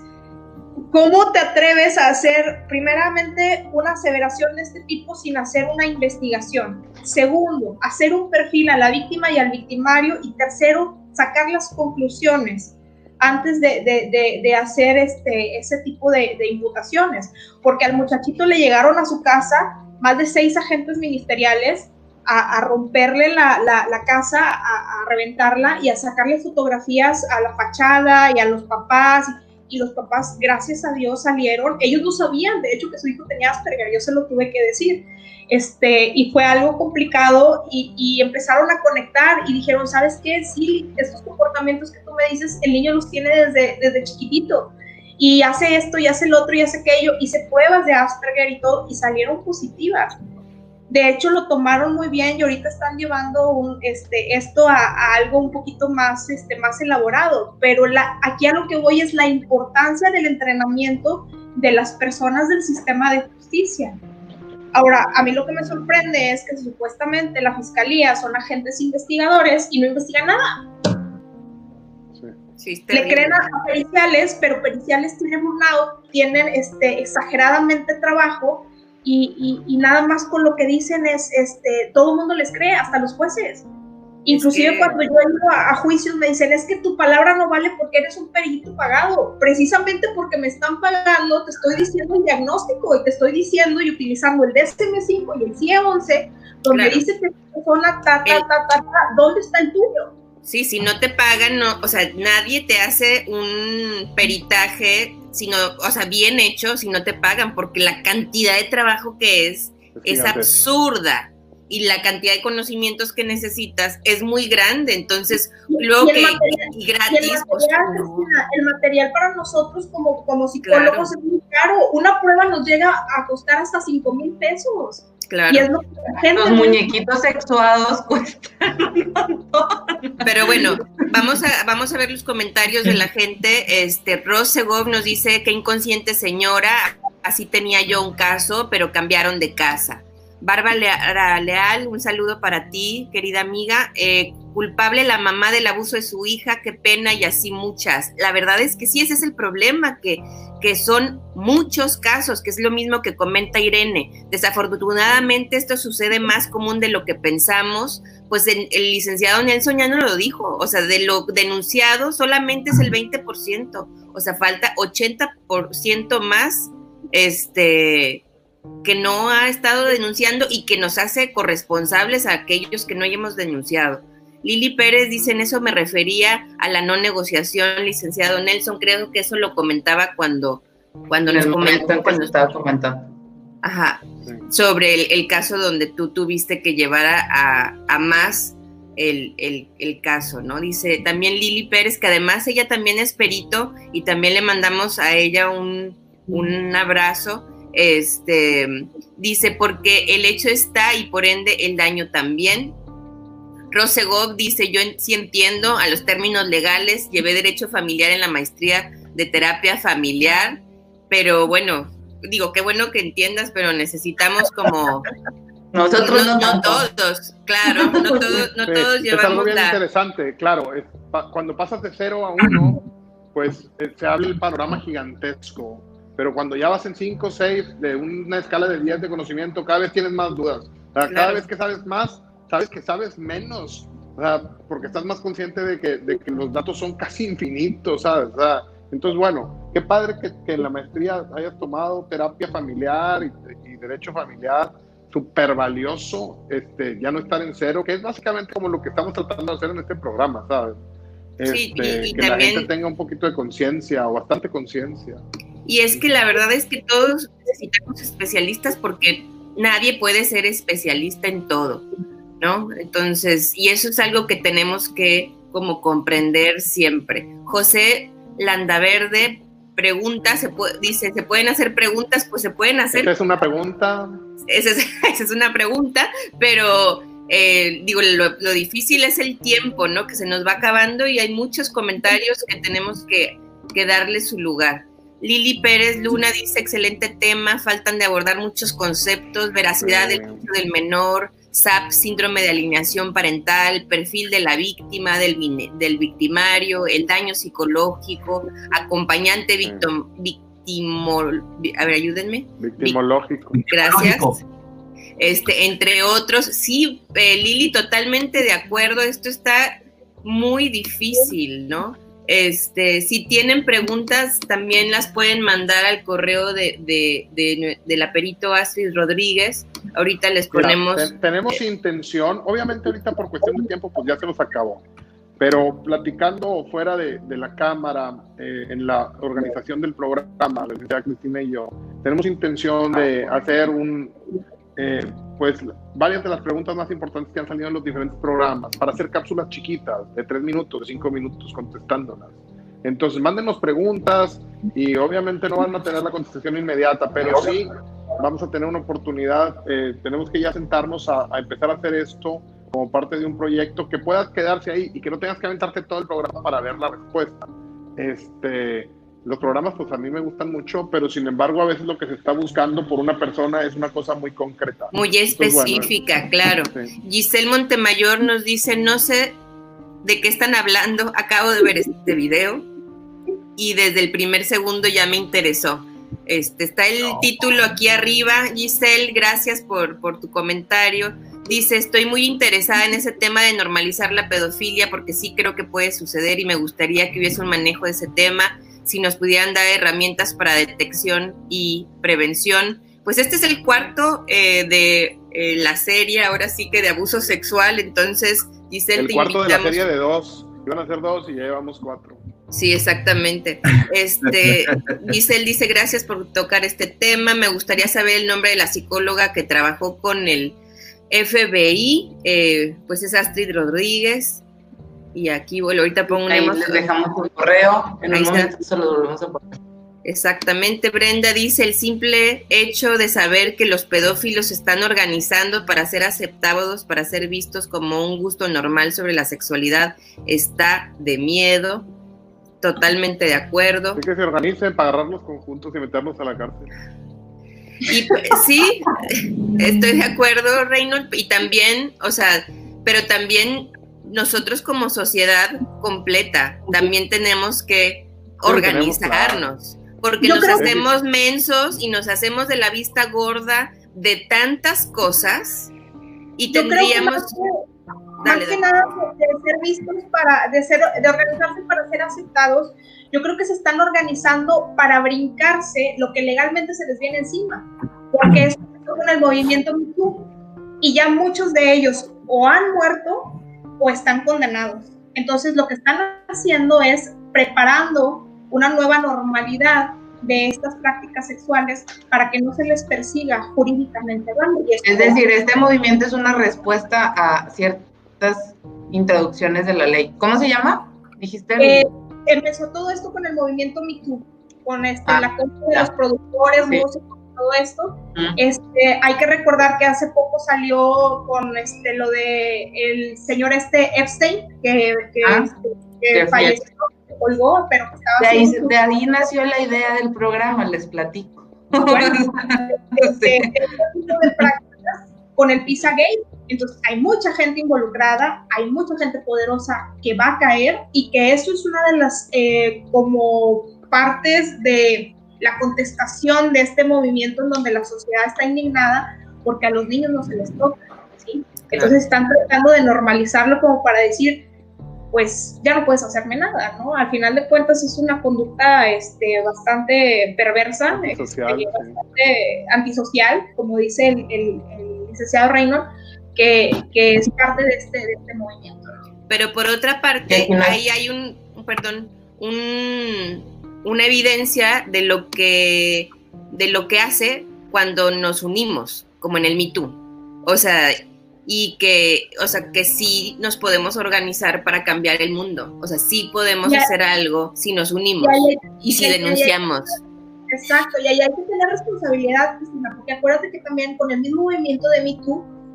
¿Cómo te atreves a hacer, primeramente, una aseveración de este tipo sin hacer una investigación? Segundo, hacer un perfil a la víctima y al victimario. Y tercero, sacar las conclusiones antes de, hacer este, ese tipo de, imputaciones, porque al muchachito le llegaron a su casa más de seis agentes ministeriales a, romperle la, casa, a, a, reventarla y a sacarle fotografías a la fachada y a los papás y los papás, gracias a Dios, salieron. Ellos no sabían, de hecho, que su hijo tenía Asperger, yo se lo tuve que decir. Este, y fue algo complicado y, empezaron a conectar y dijeron, ¿sabes qué? Sí, estos comportamientos que tú me dices, el niño los tiene desde, desde chiquitito y hace esto y hace el otro y hace aquello, hice pruebas de Asperger y todo y salieron positivas. De hecho, lo tomaron muy bien y ahorita están llevando un, este, esto a, algo un poquito más, este, más elaborado. Pero la, aquí a lo que voy es la importancia del entrenamiento de las personas del sistema de justicia. Ahora, a mí lo que me sorprende es que supuestamente la fiscalía son agentes investigadores y no investigan nada. Sí. Le creen a, periciales, pero periciales tienen burnout, tienen este, exageradamente trabajo y, nada más con lo que dicen es, este, todo el mundo les cree, hasta los jueces. Inclusive cuando yo iba a, a, juicios me dicen, es que tu palabra no vale porque eres un perito pagado. Precisamente porque me están pagando, te estoy diciendo el diagnóstico y te estoy diciendo y utilizando el DSM-5 y el CIE-11, donde dice que la persona ta, ta, ta, ta, ¿dónde está el tuyo? Sí, si no te pagan, no, o sea, nadie te hace un peritaje, sino, o sea, bien hecho si no te pagan, porque la cantidad de trabajo que es es, absurda y la cantidad de conocimientos que necesitas es muy grande, entonces luego que y gratis. el, pues, material, el, material, para nosotros como, como psicólogos es muy caro, una prueba nos llega a costar hasta 5 mil pesos. Claro. Los muñequitos sexuados cuestan un montón. Pero bueno, vamos a, vamos a ver los comentarios de la gente. Este, Rosegov nos dice que inconsciente señora, así tenía yo un caso, pero cambiaron de casa. Bárbara Leal, un saludo para ti, querida amiga. Eh, culpable la mamá del abuso de su hija, qué pena y así muchas. La verdad es que sí, ese es el problema, que, que son muchos casos, que es lo mismo que comenta Irene. Desafortunadamente esto sucede más común de lo que pensamos, pues el, licenciado Nelson ya no lo dijo, o sea, de lo denunciado solamente es el 20%, o sea, falta 80% más, este que no ha estado denunciando y que nos hace corresponsables a aquellos que no hayamos denunciado. Lili Pérez dice, en eso me refería a la no negociación, licenciado Nelson, creo que eso lo comentaba cuando, cuando nos comentó. Cuando estaba comentando. Ajá, sobre el, caso donde tú tuviste que llevar a, a más el, el, caso, ¿no? Dice también Lili Pérez, que además ella también es perito y también le mandamos a ella un, un abrazo este, dice, porque el hecho está y por ende el daño también. Rosegov dice, yo sí entiendo a los términos legales, llevé derecho familiar en la maestría de terapia familiar, pero bueno, digo, qué bueno que entiendas, pero necesitamos como... [LAUGHS] Nosotros no, todos, claro, no [LAUGHS] todos, no todos llevamos Es algo bien interesante, claro, cuando pasas de cero a uno, pues eh, se abre el panorama gigantesco pero cuando ya vas en 5 o 6 de una escala de 10 de conocimiento, cada vez tienes más dudas. Cada vez que sabes más, sabes que sabes menos, porque estás más consciente de que, de que, los datos son casi infinitos, ¿sabes? entonces, bueno, qué padre que, que, en la maestría hayas tomado terapia familiar y, derecho familiar, súper valioso, este, ya no estar en cero, que es básicamente como lo que estamos tratando de hacer en este programa, ¿sabes? sí, y, este, que la gente tenga un poquito de conciencia o bastante conciencia. Y es que la verdad es que todos necesitamos especialistas porque nadie puede ser especialista en todo, ¿no? Entonces, y eso es algo que tenemos que como comprender siempre. José Landaverde pregunta, se dice, ¿se pueden hacer preguntas? Pues se pueden hacer. Esa es una pregunta. Esa es, [LAUGHS] una pregunta, pero eh, digo, lo, difícil es el tiempo, ¿no? Que se nos va acabando y hay muchos comentarios que tenemos que, que darle su lugar. Lili Pérez Luna dice, excelente tema, faltan de abordar muchos conceptos, veracidad del, del menor, SAP, síndrome de alineación parental, perfil de la víctima, del, del victimario, el daño psicológico, acompañante victim, a ver, ayúdenme. Victimológico. Gracias. Este, entre otros, sí, eh, Lili, totalmente de acuerdo, esto está muy difícil, ¿no? Este, si tienen preguntas, también las pueden mandar al correo de, de, de, la perito Astrid Rodríguez. Ahorita les ponemos. tenemos intención, obviamente ahorita por cuestión de tiempo, pues ya se nos acabó. Pero platicando fuera de, la cámara, eh, en la organización del programa, la licenciada Cristina y yo, tenemos intención de hacer un, eh, pues varias de las preguntas más importantes que han salido en los diferentes programas para hacer cápsulas chiquitas de tres minutos, de cinco minutos contestándolas. Entonces, mándenos preguntas y obviamente no van a tener la contestación inmediata, pero sí vamos a tener una oportunidad. Eh, tenemos que ya sentarnos a, empezar a hacer esto como parte de un proyecto que puedas quedarse ahí y que no tengas que aventarte todo el programa para ver la respuesta. Este, los programas pues a mí me gustan mucho, pero sin embargo a veces lo que se está buscando por una persona es una cosa muy concreta. Muy específica, claro. Giselle Montemayor nos dice, no sé de qué están hablando, acabo de ver este video y desde el primer segundo ya me interesó. Este, está el título aquí arriba. Giselle, gracias por, por tu comentario. Dice, estoy muy interesada en ese tema de normalizar la pedofilia porque sí creo que puede suceder y me gustaría que hubiese un manejo de ese tema si nos pudieran dar herramientas para detección y prevención. Pues este es el cuarto eh, de eh, la serie, ahora sí que de abuso sexual, entonces Giselle, el cuarto de la serie de dos, iban a ser dos y ya llevamos cuatro. Sí, exactamente. [LAUGHS] Este, Giselle dice, gracias por tocar este tema, me gustaría saber el nombre de la psicóloga que trabajó con el FBI, eh, pues es Astrid Rodríguez, y aquí, bueno, ahorita pongo Ahí les dejamos un correo, en un momento se lo volvemos a poner. Exactamente, Brenda dice el simple hecho de saber que los pedófilos se están organizando para ser aceptados, para ser vistos como un gusto normal sobre la sexualidad, está de miedo. Totalmente de acuerdo. Hay que se organicen para agarrarlos conjuntos y meterlos a la cárcel. Y pues, sí, estoy de acuerdo, Reynold, y también, o sea, pero también nosotros como sociedad completa también tenemos que organizarnos, porque nos hacemos mensos y nos hacemos de la vista gorda de tantas cosas y tendríamos... Más que, nada de ser vistos para, de, ser, de organizarse para ser aceptados, yo creo que se están organizando para brincarse lo que legalmente se les viene encima, porque es con el movimiento MeToo y ya muchos de ellos o han muerto o están condenados. Entonces lo que están haciendo es preparando una nueva normalidad de estas prácticas sexuales para que no se les persiga jurídicamente es decir, este movimiento es una respuesta a ciertas introducciones de la ley. ¿Cómo se llama? Dijiste. Eh, empezó todo esto con el movimiento MeToo, con este, ah, la compra de los productores, músicos, todo esto. Este, hay que recordar que hace poco salió con este, lo de el señor este Epstein, que, que, ah, este, falleció, colgó, pero estaba de ahí, de ahí nació la idea del programa, les platico. Bueno, [LAUGHS] este, de prácticas con el Pizzagate, entonces hay mucha gente involucrada, hay mucha gente poderosa que va a caer y que eso es una de las eh, como partes de la contestación de este movimiento en donde la sociedad está indignada porque a los niños no se les toca, ¿sí? Entonces están tratando de normalizarlo como para decir, pues ya no puedes hacerme nada, ¿no? Al final de cuentas es una conducta este, bastante perversa, este, bastante antisocial, como dice el, licenciado Reynolds, que, que, es parte de este, de este movimiento. Pero por otra parte, ahí hay un, perdón, un una evidencia de lo que, de lo que hace cuando nos unimos, como en el Me O sea, y que, o sea, que sí nos podemos organizar para cambiar el mundo. O sea, sí podemos hacer algo si nos unimos y, si denunciamos. exacto, y ahí hay que tener responsabilidad, Cristina, porque acuérdate que también con el mismo movimiento de Me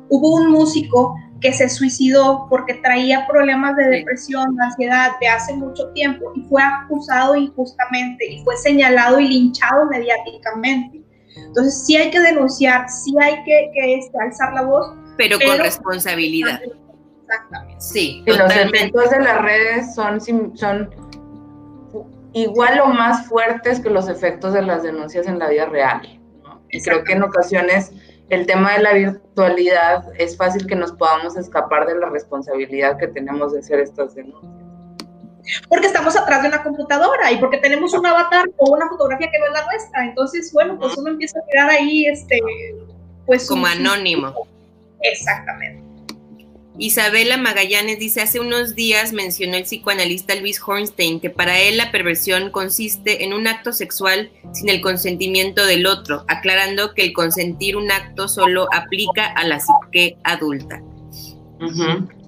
hubo un músico que se suicidó porque traía problemas de depresión, de ansiedad de hace mucho tiempo y fue acusado injustamente y fue señalado y linchado mediáticamente. Entonces sí hay que denunciar, sí hay que, que este, alzar la voz. Pero, con responsabilidad. Exactamente. Sí. Y los efectos de las redes son, son igual o más fuertes que los efectos de las denuncias en la vida real. Y creo que en ocasiones el tema de la virtualidad es fácil que nos podamos escapar de la responsabilidad que tenemos de hacer estas denuncias. Porque estamos atrás de una computadora y porque tenemos un avatar o una fotografía que no es la nuestra. Entonces, bueno, pues uno empieza a mirar ahí, este, pues... Como anónimo. Exactamente. Isabela Magallanes dice, hace unos días mencionó el psicoanalista Luis Hornstein que para él la perversión consiste en un acto sexual sin el consentimiento del otro, aclarando que el consentir un acto solo aplica a la psique adulta.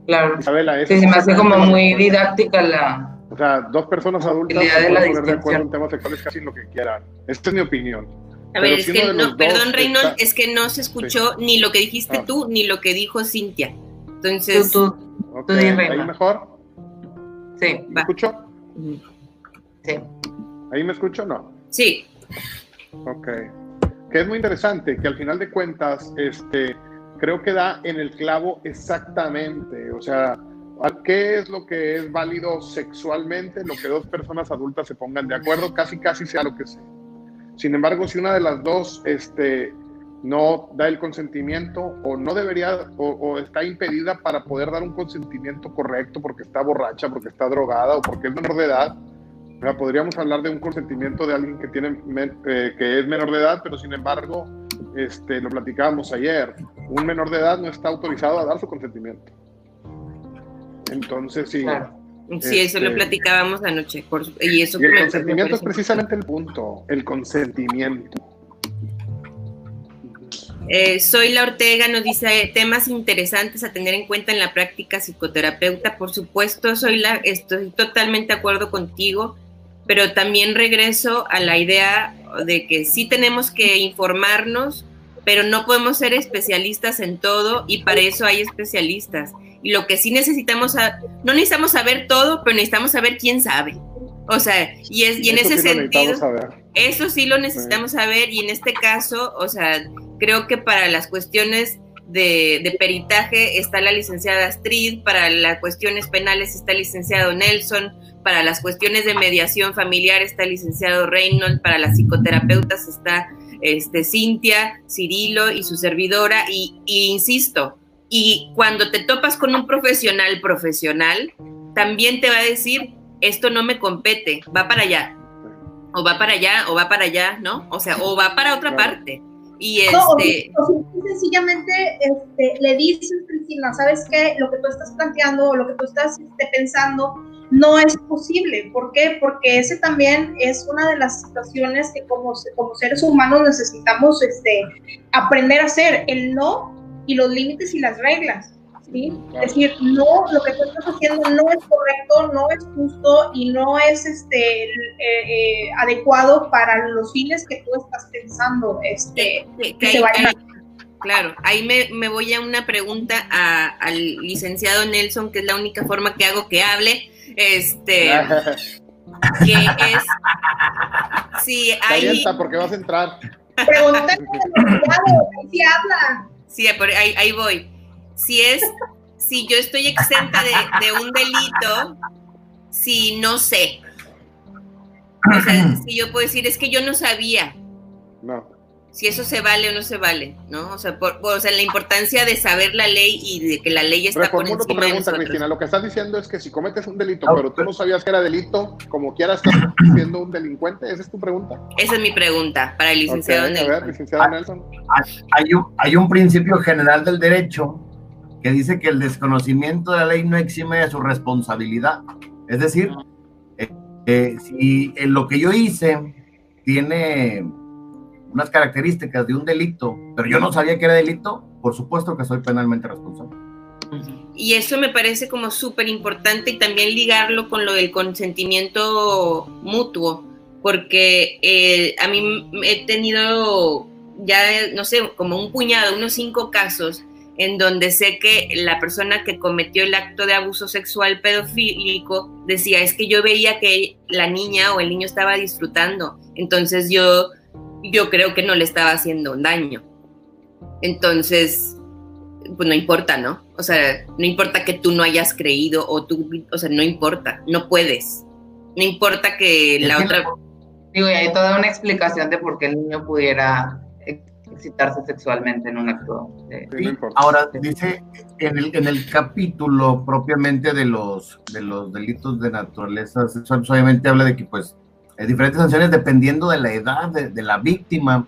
Claro. Isabela, sí, se me hace como muy didáctica la... O sea, dos personas adultas pueden poner de acuerdo en temas sexuales casi lo que quieran. Esta es mi opinión. A ver, es que no, perdón, Reynolds, es que no se escuchó ni lo que dijiste ah. tú ni lo que dijo Cintia. Entonces. Tú, tú, ¿Ahí mejor? Sí. ¿Me escucho? Sí. ¿Ahí me escucho o no? Sí. Ok. Que es muy interesante, que al final de cuentas, este, creo que da en el clavo exactamente. O sea, ¿qué es lo que es válido sexualmente? Lo que dos personas adultas se pongan de acuerdo, casi, casi sea lo que sea. Sin embargo, si una de las dos este, no da el consentimiento o no debería o, está impedida para poder dar un consentimiento correcto porque está borracha, porque está drogada o porque es menor de edad. podríamos hablar de un consentimiento de alguien que, tiene, eh, que es menor de edad, pero sin embargo, este, lo platicábamos ayer, un menor de edad no está autorizado a dar su consentimiento. Entonces, sí. Sí, eso lo este, platicábamos anoche. y eso y el consentimiento es precisamente el punto, el consentimiento. Eh, Soy la Ortega nos dice temas interesantes a tener en cuenta en la práctica psicoterapeuta. Por supuesto, soy la, estoy totalmente de acuerdo contigo, pero también regreso a la idea de que sí tenemos que informarnos, pero no podemos ser especialistas en todo y para eso hay especialistas. Y lo que sí necesitamos, no necesitamos saber todo, pero necesitamos saber quién sabe. O sea, y, es, y en ese sentido, eso sí lo necesitamos saber y en este caso, o sea, creo que para las cuestiones de, peritaje está la licenciada Astrid, para las cuestiones penales está el licenciado Nelson, para las cuestiones de mediación familiar está el licenciado Reynolds, para las psicoterapeutas está este, Cintia, Cirilo y su servidora, y, y insisto, y cuando te topas con un profesional profesional, también te va a decir, esto no me compete, va para allá, o va para allá, o va para allá, ¿no? O sea, o va para otra parte. Y este... No, sencillamente este, le dices, Cristina, ¿sabes qué? Lo que tú estás planteando o lo que tú estás este, pensando no es posible. ¿Por qué? Porque ese también es una de las situaciones que como, como seres humanos necesitamos este, aprender a hacer, el no y los límites y las reglas. Es decir, no, lo que tú estás haciendo no es correcto, no es justo y no es este, eh, eh, adecuado para los fines que tú estás pensando este, Claro, ahí me, voy a una pregunta al licenciado Nelson, que es la única forma que hago que hable. Este. [LAUGHS] que es. Sí, ahí. porque vas a entrar. Pregúntale, si [LAUGHS] habla. Sí, ahí, ahí voy si es, si yo estoy exenta de, un delito, si no sé. O sea, si yo puedo decir, es que yo no sabía. No. Si eso se vale o no se vale, ¿no? O sea, por, o sea la importancia de saber la ley y de que la ley está por encima tu pregunta, Cristina. Lo que estás diciendo es que si cometes un delito, pero tú no sabías que era delito, como quieras estás siendo un delincuente, ¿esa es tu pregunta? Esa es mi pregunta para el licenciado Nelson. A ver, licenciado Nelson. Hay un, hay un principio general del derecho que dice que el desconocimiento de la ley no exime de su responsabilidad. Es decir, eh, eh, si en lo que yo hice tiene unas características de un delito, pero yo no sabía que era delito, por supuesto que soy penalmente responsable. Y eso me parece como súper importante y también ligarlo con lo del consentimiento mutuo, porque eh, a mí he tenido ya, no sé, como un puñado, unos cinco casos en donde sé que la persona que cometió el acto de abuso sexual pedofílico decía, es que yo veía que la niña o el niño estaba disfrutando, entonces yo, yo creo que no le estaba haciendo un daño. Entonces, pues no importa, ¿no? O sea, no importa que tú no hayas creído o tú, o sea, no importa, no puedes. No importa que la otra... Digo, y hay toda una explicación de por qué el niño pudiera excitarse sexualmente en un acto. Ahora, dice en el, en el capítulo propiamente de los, de los delitos de naturaleza sexual, pues, obviamente habla de que pues hay diferentes sanciones dependiendo de la edad de, la víctima,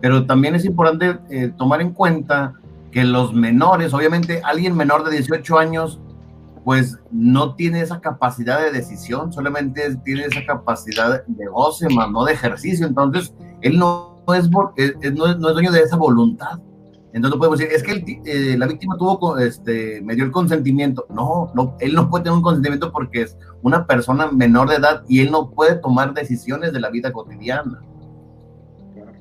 pero también es importante eh, tomar en cuenta que los menores, obviamente alguien menor de 18 años, pues no tiene esa capacidad de decisión, solamente tiene esa capacidad de goce, más no de ejercicio. Entonces, él no, es, no, es, dueño de esa voluntad. Entonces no podemos decir, es que eh, la víctima tuvo, este, me dio el consentimiento. No, no, él no puede tener un consentimiento porque es una persona menor de edad y él no puede tomar decisiones de la vida cotidiana.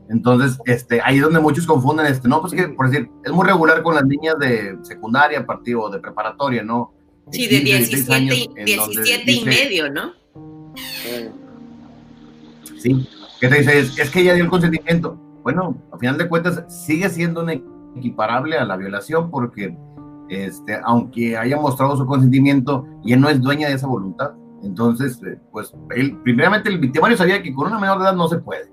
Entonces, este, ahí es donde muchos confunden, este, no, pues que, por decir, es muy regular con las niñas de secundaria, partido, de preparatoria, ¿no? Sí, de 17, 17 y medio, ¿no? Sí, ¿qué te dice? Es, que ella dio el consentimiento. Bueno, a final de cuentas, sigue siendo un equiparable a la violación porque, este, aunque haya mostrado su consentimiento, ella no es dueña de esa voluntad. Entonces, eh, pues, él, primeramente el victimario sabía que con una menor de edad no se puede.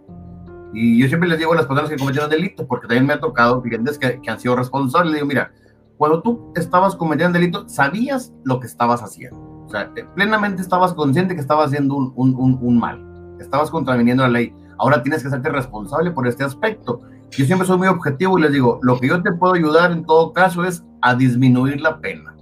Y yo siempre les digo a las personas que cometieron delitos, porque también me ha tocado clientes que, que han sido responsables, le digo, mira, cuando tú estabas cometiendo delito, sabías lo que estabas haciendo. O sea, plenamente estabas consciente que estabas haciendo un, un, un, mal, estabas contraviniendo la ley. Ahora tienes que hacerte responsable por este aspecto. Yo siempre soy muy objetivo y les digo, lo que yo te puedo ayudar en todo caso es a disminuir la pena,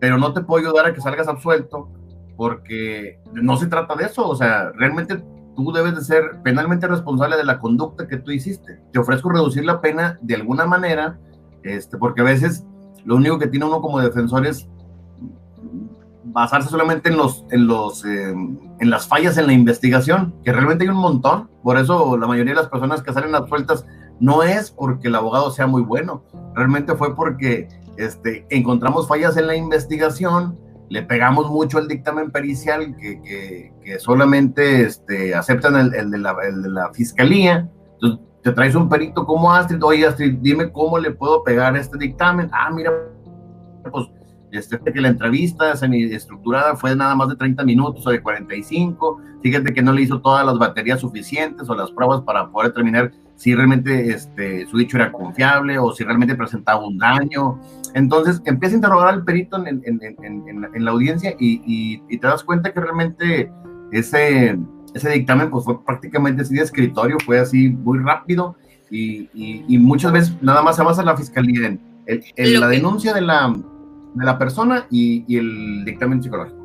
pero no te puedo ayudar a que salgas absuelto porque no se trata de eso. O sea, realmente tú debes de ser penalmente responsable de la conducta que tú hiciste. Te ofrezco reducir la pena de alguna manera, este, porque a veces lo único que tiene uno como defensor es basarse solamente en los, en los, eh, en las fallas en la investigación, que realmente hay un montón. Por eso la mayoría de las personas que salen absueltas no es porque el abogado sea muy bueno, realmente fue porque este, encontramos fallas en la investigación, le pegamos mucho al dictamen pericial que, que, que solamente este, aceptan el, el, de la, el, de la, fiscalía. Entonces, te traes un perito como Astrid, oye Astrid, dime cómo le puedo pegar este dictamen. Ah, mira, pues este, que la entrevista semi-estructurada fue nada más de 30 minutos o de 45. Fíjate que no le hizo todas las baterías suficientes o las pruebas para poder determinar si realmente este, su dicho era confiable o si realmente presentaba un daño. Entonces empieza a interrogar al perito en, en, en, en la audiencia y, y, y, te das cuenta que realmente ese, ese dictamen pues fue prácticamente así de escritorio, fue así muy rápido y, y, muchas veces nada más se basa en la fiscalía en, la denuncia de la, de la persona y, el dictamen psicológico.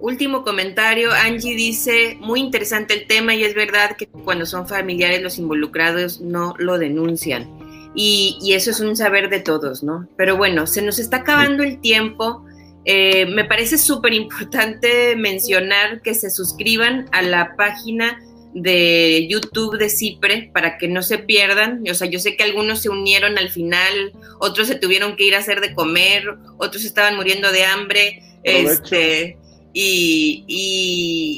Último comentario, Angie dice, muy interesante el tema y es verdad que cuando son familiares los involucrados no lo denuncian. Y, y eso es un saber de todos, ¿no? Pero bueno, se nos está acabando el tiempo. Eh, me parece súper importante mencionar que se suscriban a la página de YouTube de Cipre para que no se pierdan. O sea, yo sé que algunos se unieron al final, otros se tuvieron que ir a hacer de comer, otros estaban muriendo de hambre, este, y,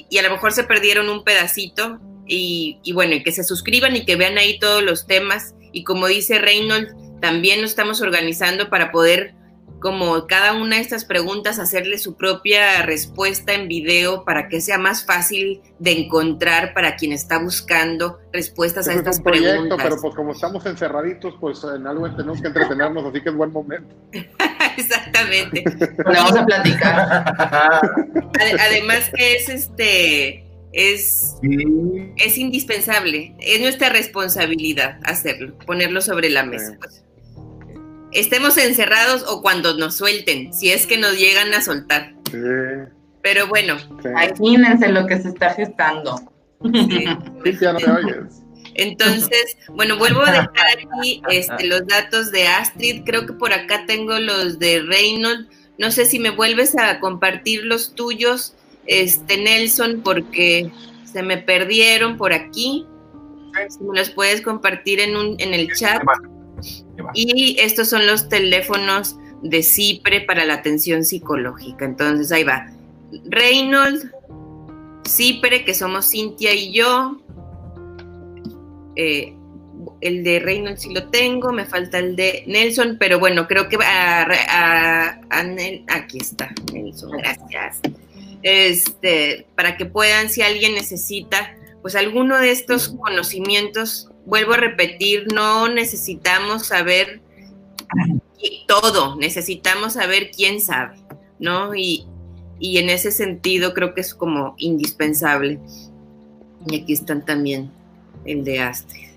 y, a lo mejor se perdieron un pedacito. Y, y bueno, y que se suscriban y que vean ahí todos los temas. Y como dice Reynolds, también nos estamos organizando para poder como cada una de estas preguntas, hacerle su propia respuesta en video para que sea más fácil de encontrar para quien está buscando respuestas a estas es un proyecto, preguntas. Pero pues como estamos encerraditos, pues en algo tenemos que entretenernos, así que es buen momento. [LAUGHS] Exactamente. [LAUGHS] vamos a platicar. Además que es este es, es indispensable, es nuestra responsabilidad hacerlo, ponerlo sobre la mesa estemos encerrados o cuando nos suelten, si es que nos llegan a soltar. Pero bueno. Imagínense lo que se está gestando. Sí. ya no me oyes. Entonces, bueno, vuelvo a dejar aquí este, los datos de Astrid. Creo que por acá tengo los de Reynolds. No sé si me vuelves a compartir los tuyos, este Nelson, porque se me perdieron por aquí. Si me los puedes compartir en, un, en el chat. Y estos son los teléfonos de CIPRE para la atención psicológica. Entonces ahí va. Reynolds, CIPRE, que somos Cintia y yo. Eh, el de Reynolds sí lo tengo, me falta el de Nelson, pero bueno, creo que aquí está, Nelson, gracias. Este, para que puedan, si alguien necesita, pues alguno de estos conocimientos vuelvo a repetir, no necesitamos saber todo, necesitamos saber quién sabe, ¿no? Y, y en ese sentido creo que es como indispensable. Y aquí están también el de Astrid.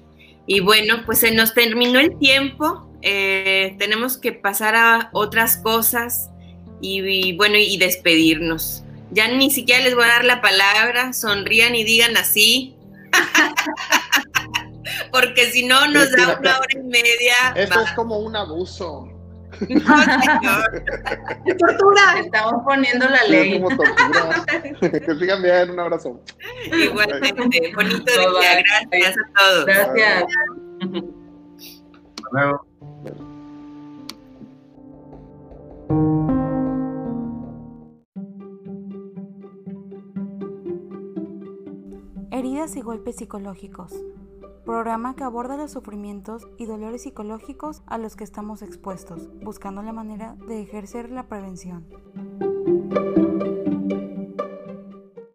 Y bueno, pues se nos terminó el tiempo, eh, tenemos que pasar a otras cosas y, bueno, y despedirnos. Ya ni siquiera les voy a dar la palabra, sonrían y digan así. [LAUGHS] [LAUGHS] Porque si no nos da una hora y media. Esto es como un abuso. [LAUGHS] tortura. Estamos poniendo la ley. como tortura. [LAUGHS] que sigan bien, un abrazo. Igualmente, bonito día. Gracias a todos. Gracias. Hasta luego. Heridas y golpes psicológicos. Programa que aborda los sufrimientos y dolores psicológicos a los que estamos expuestos, buscando la manera de ejercer la prevención.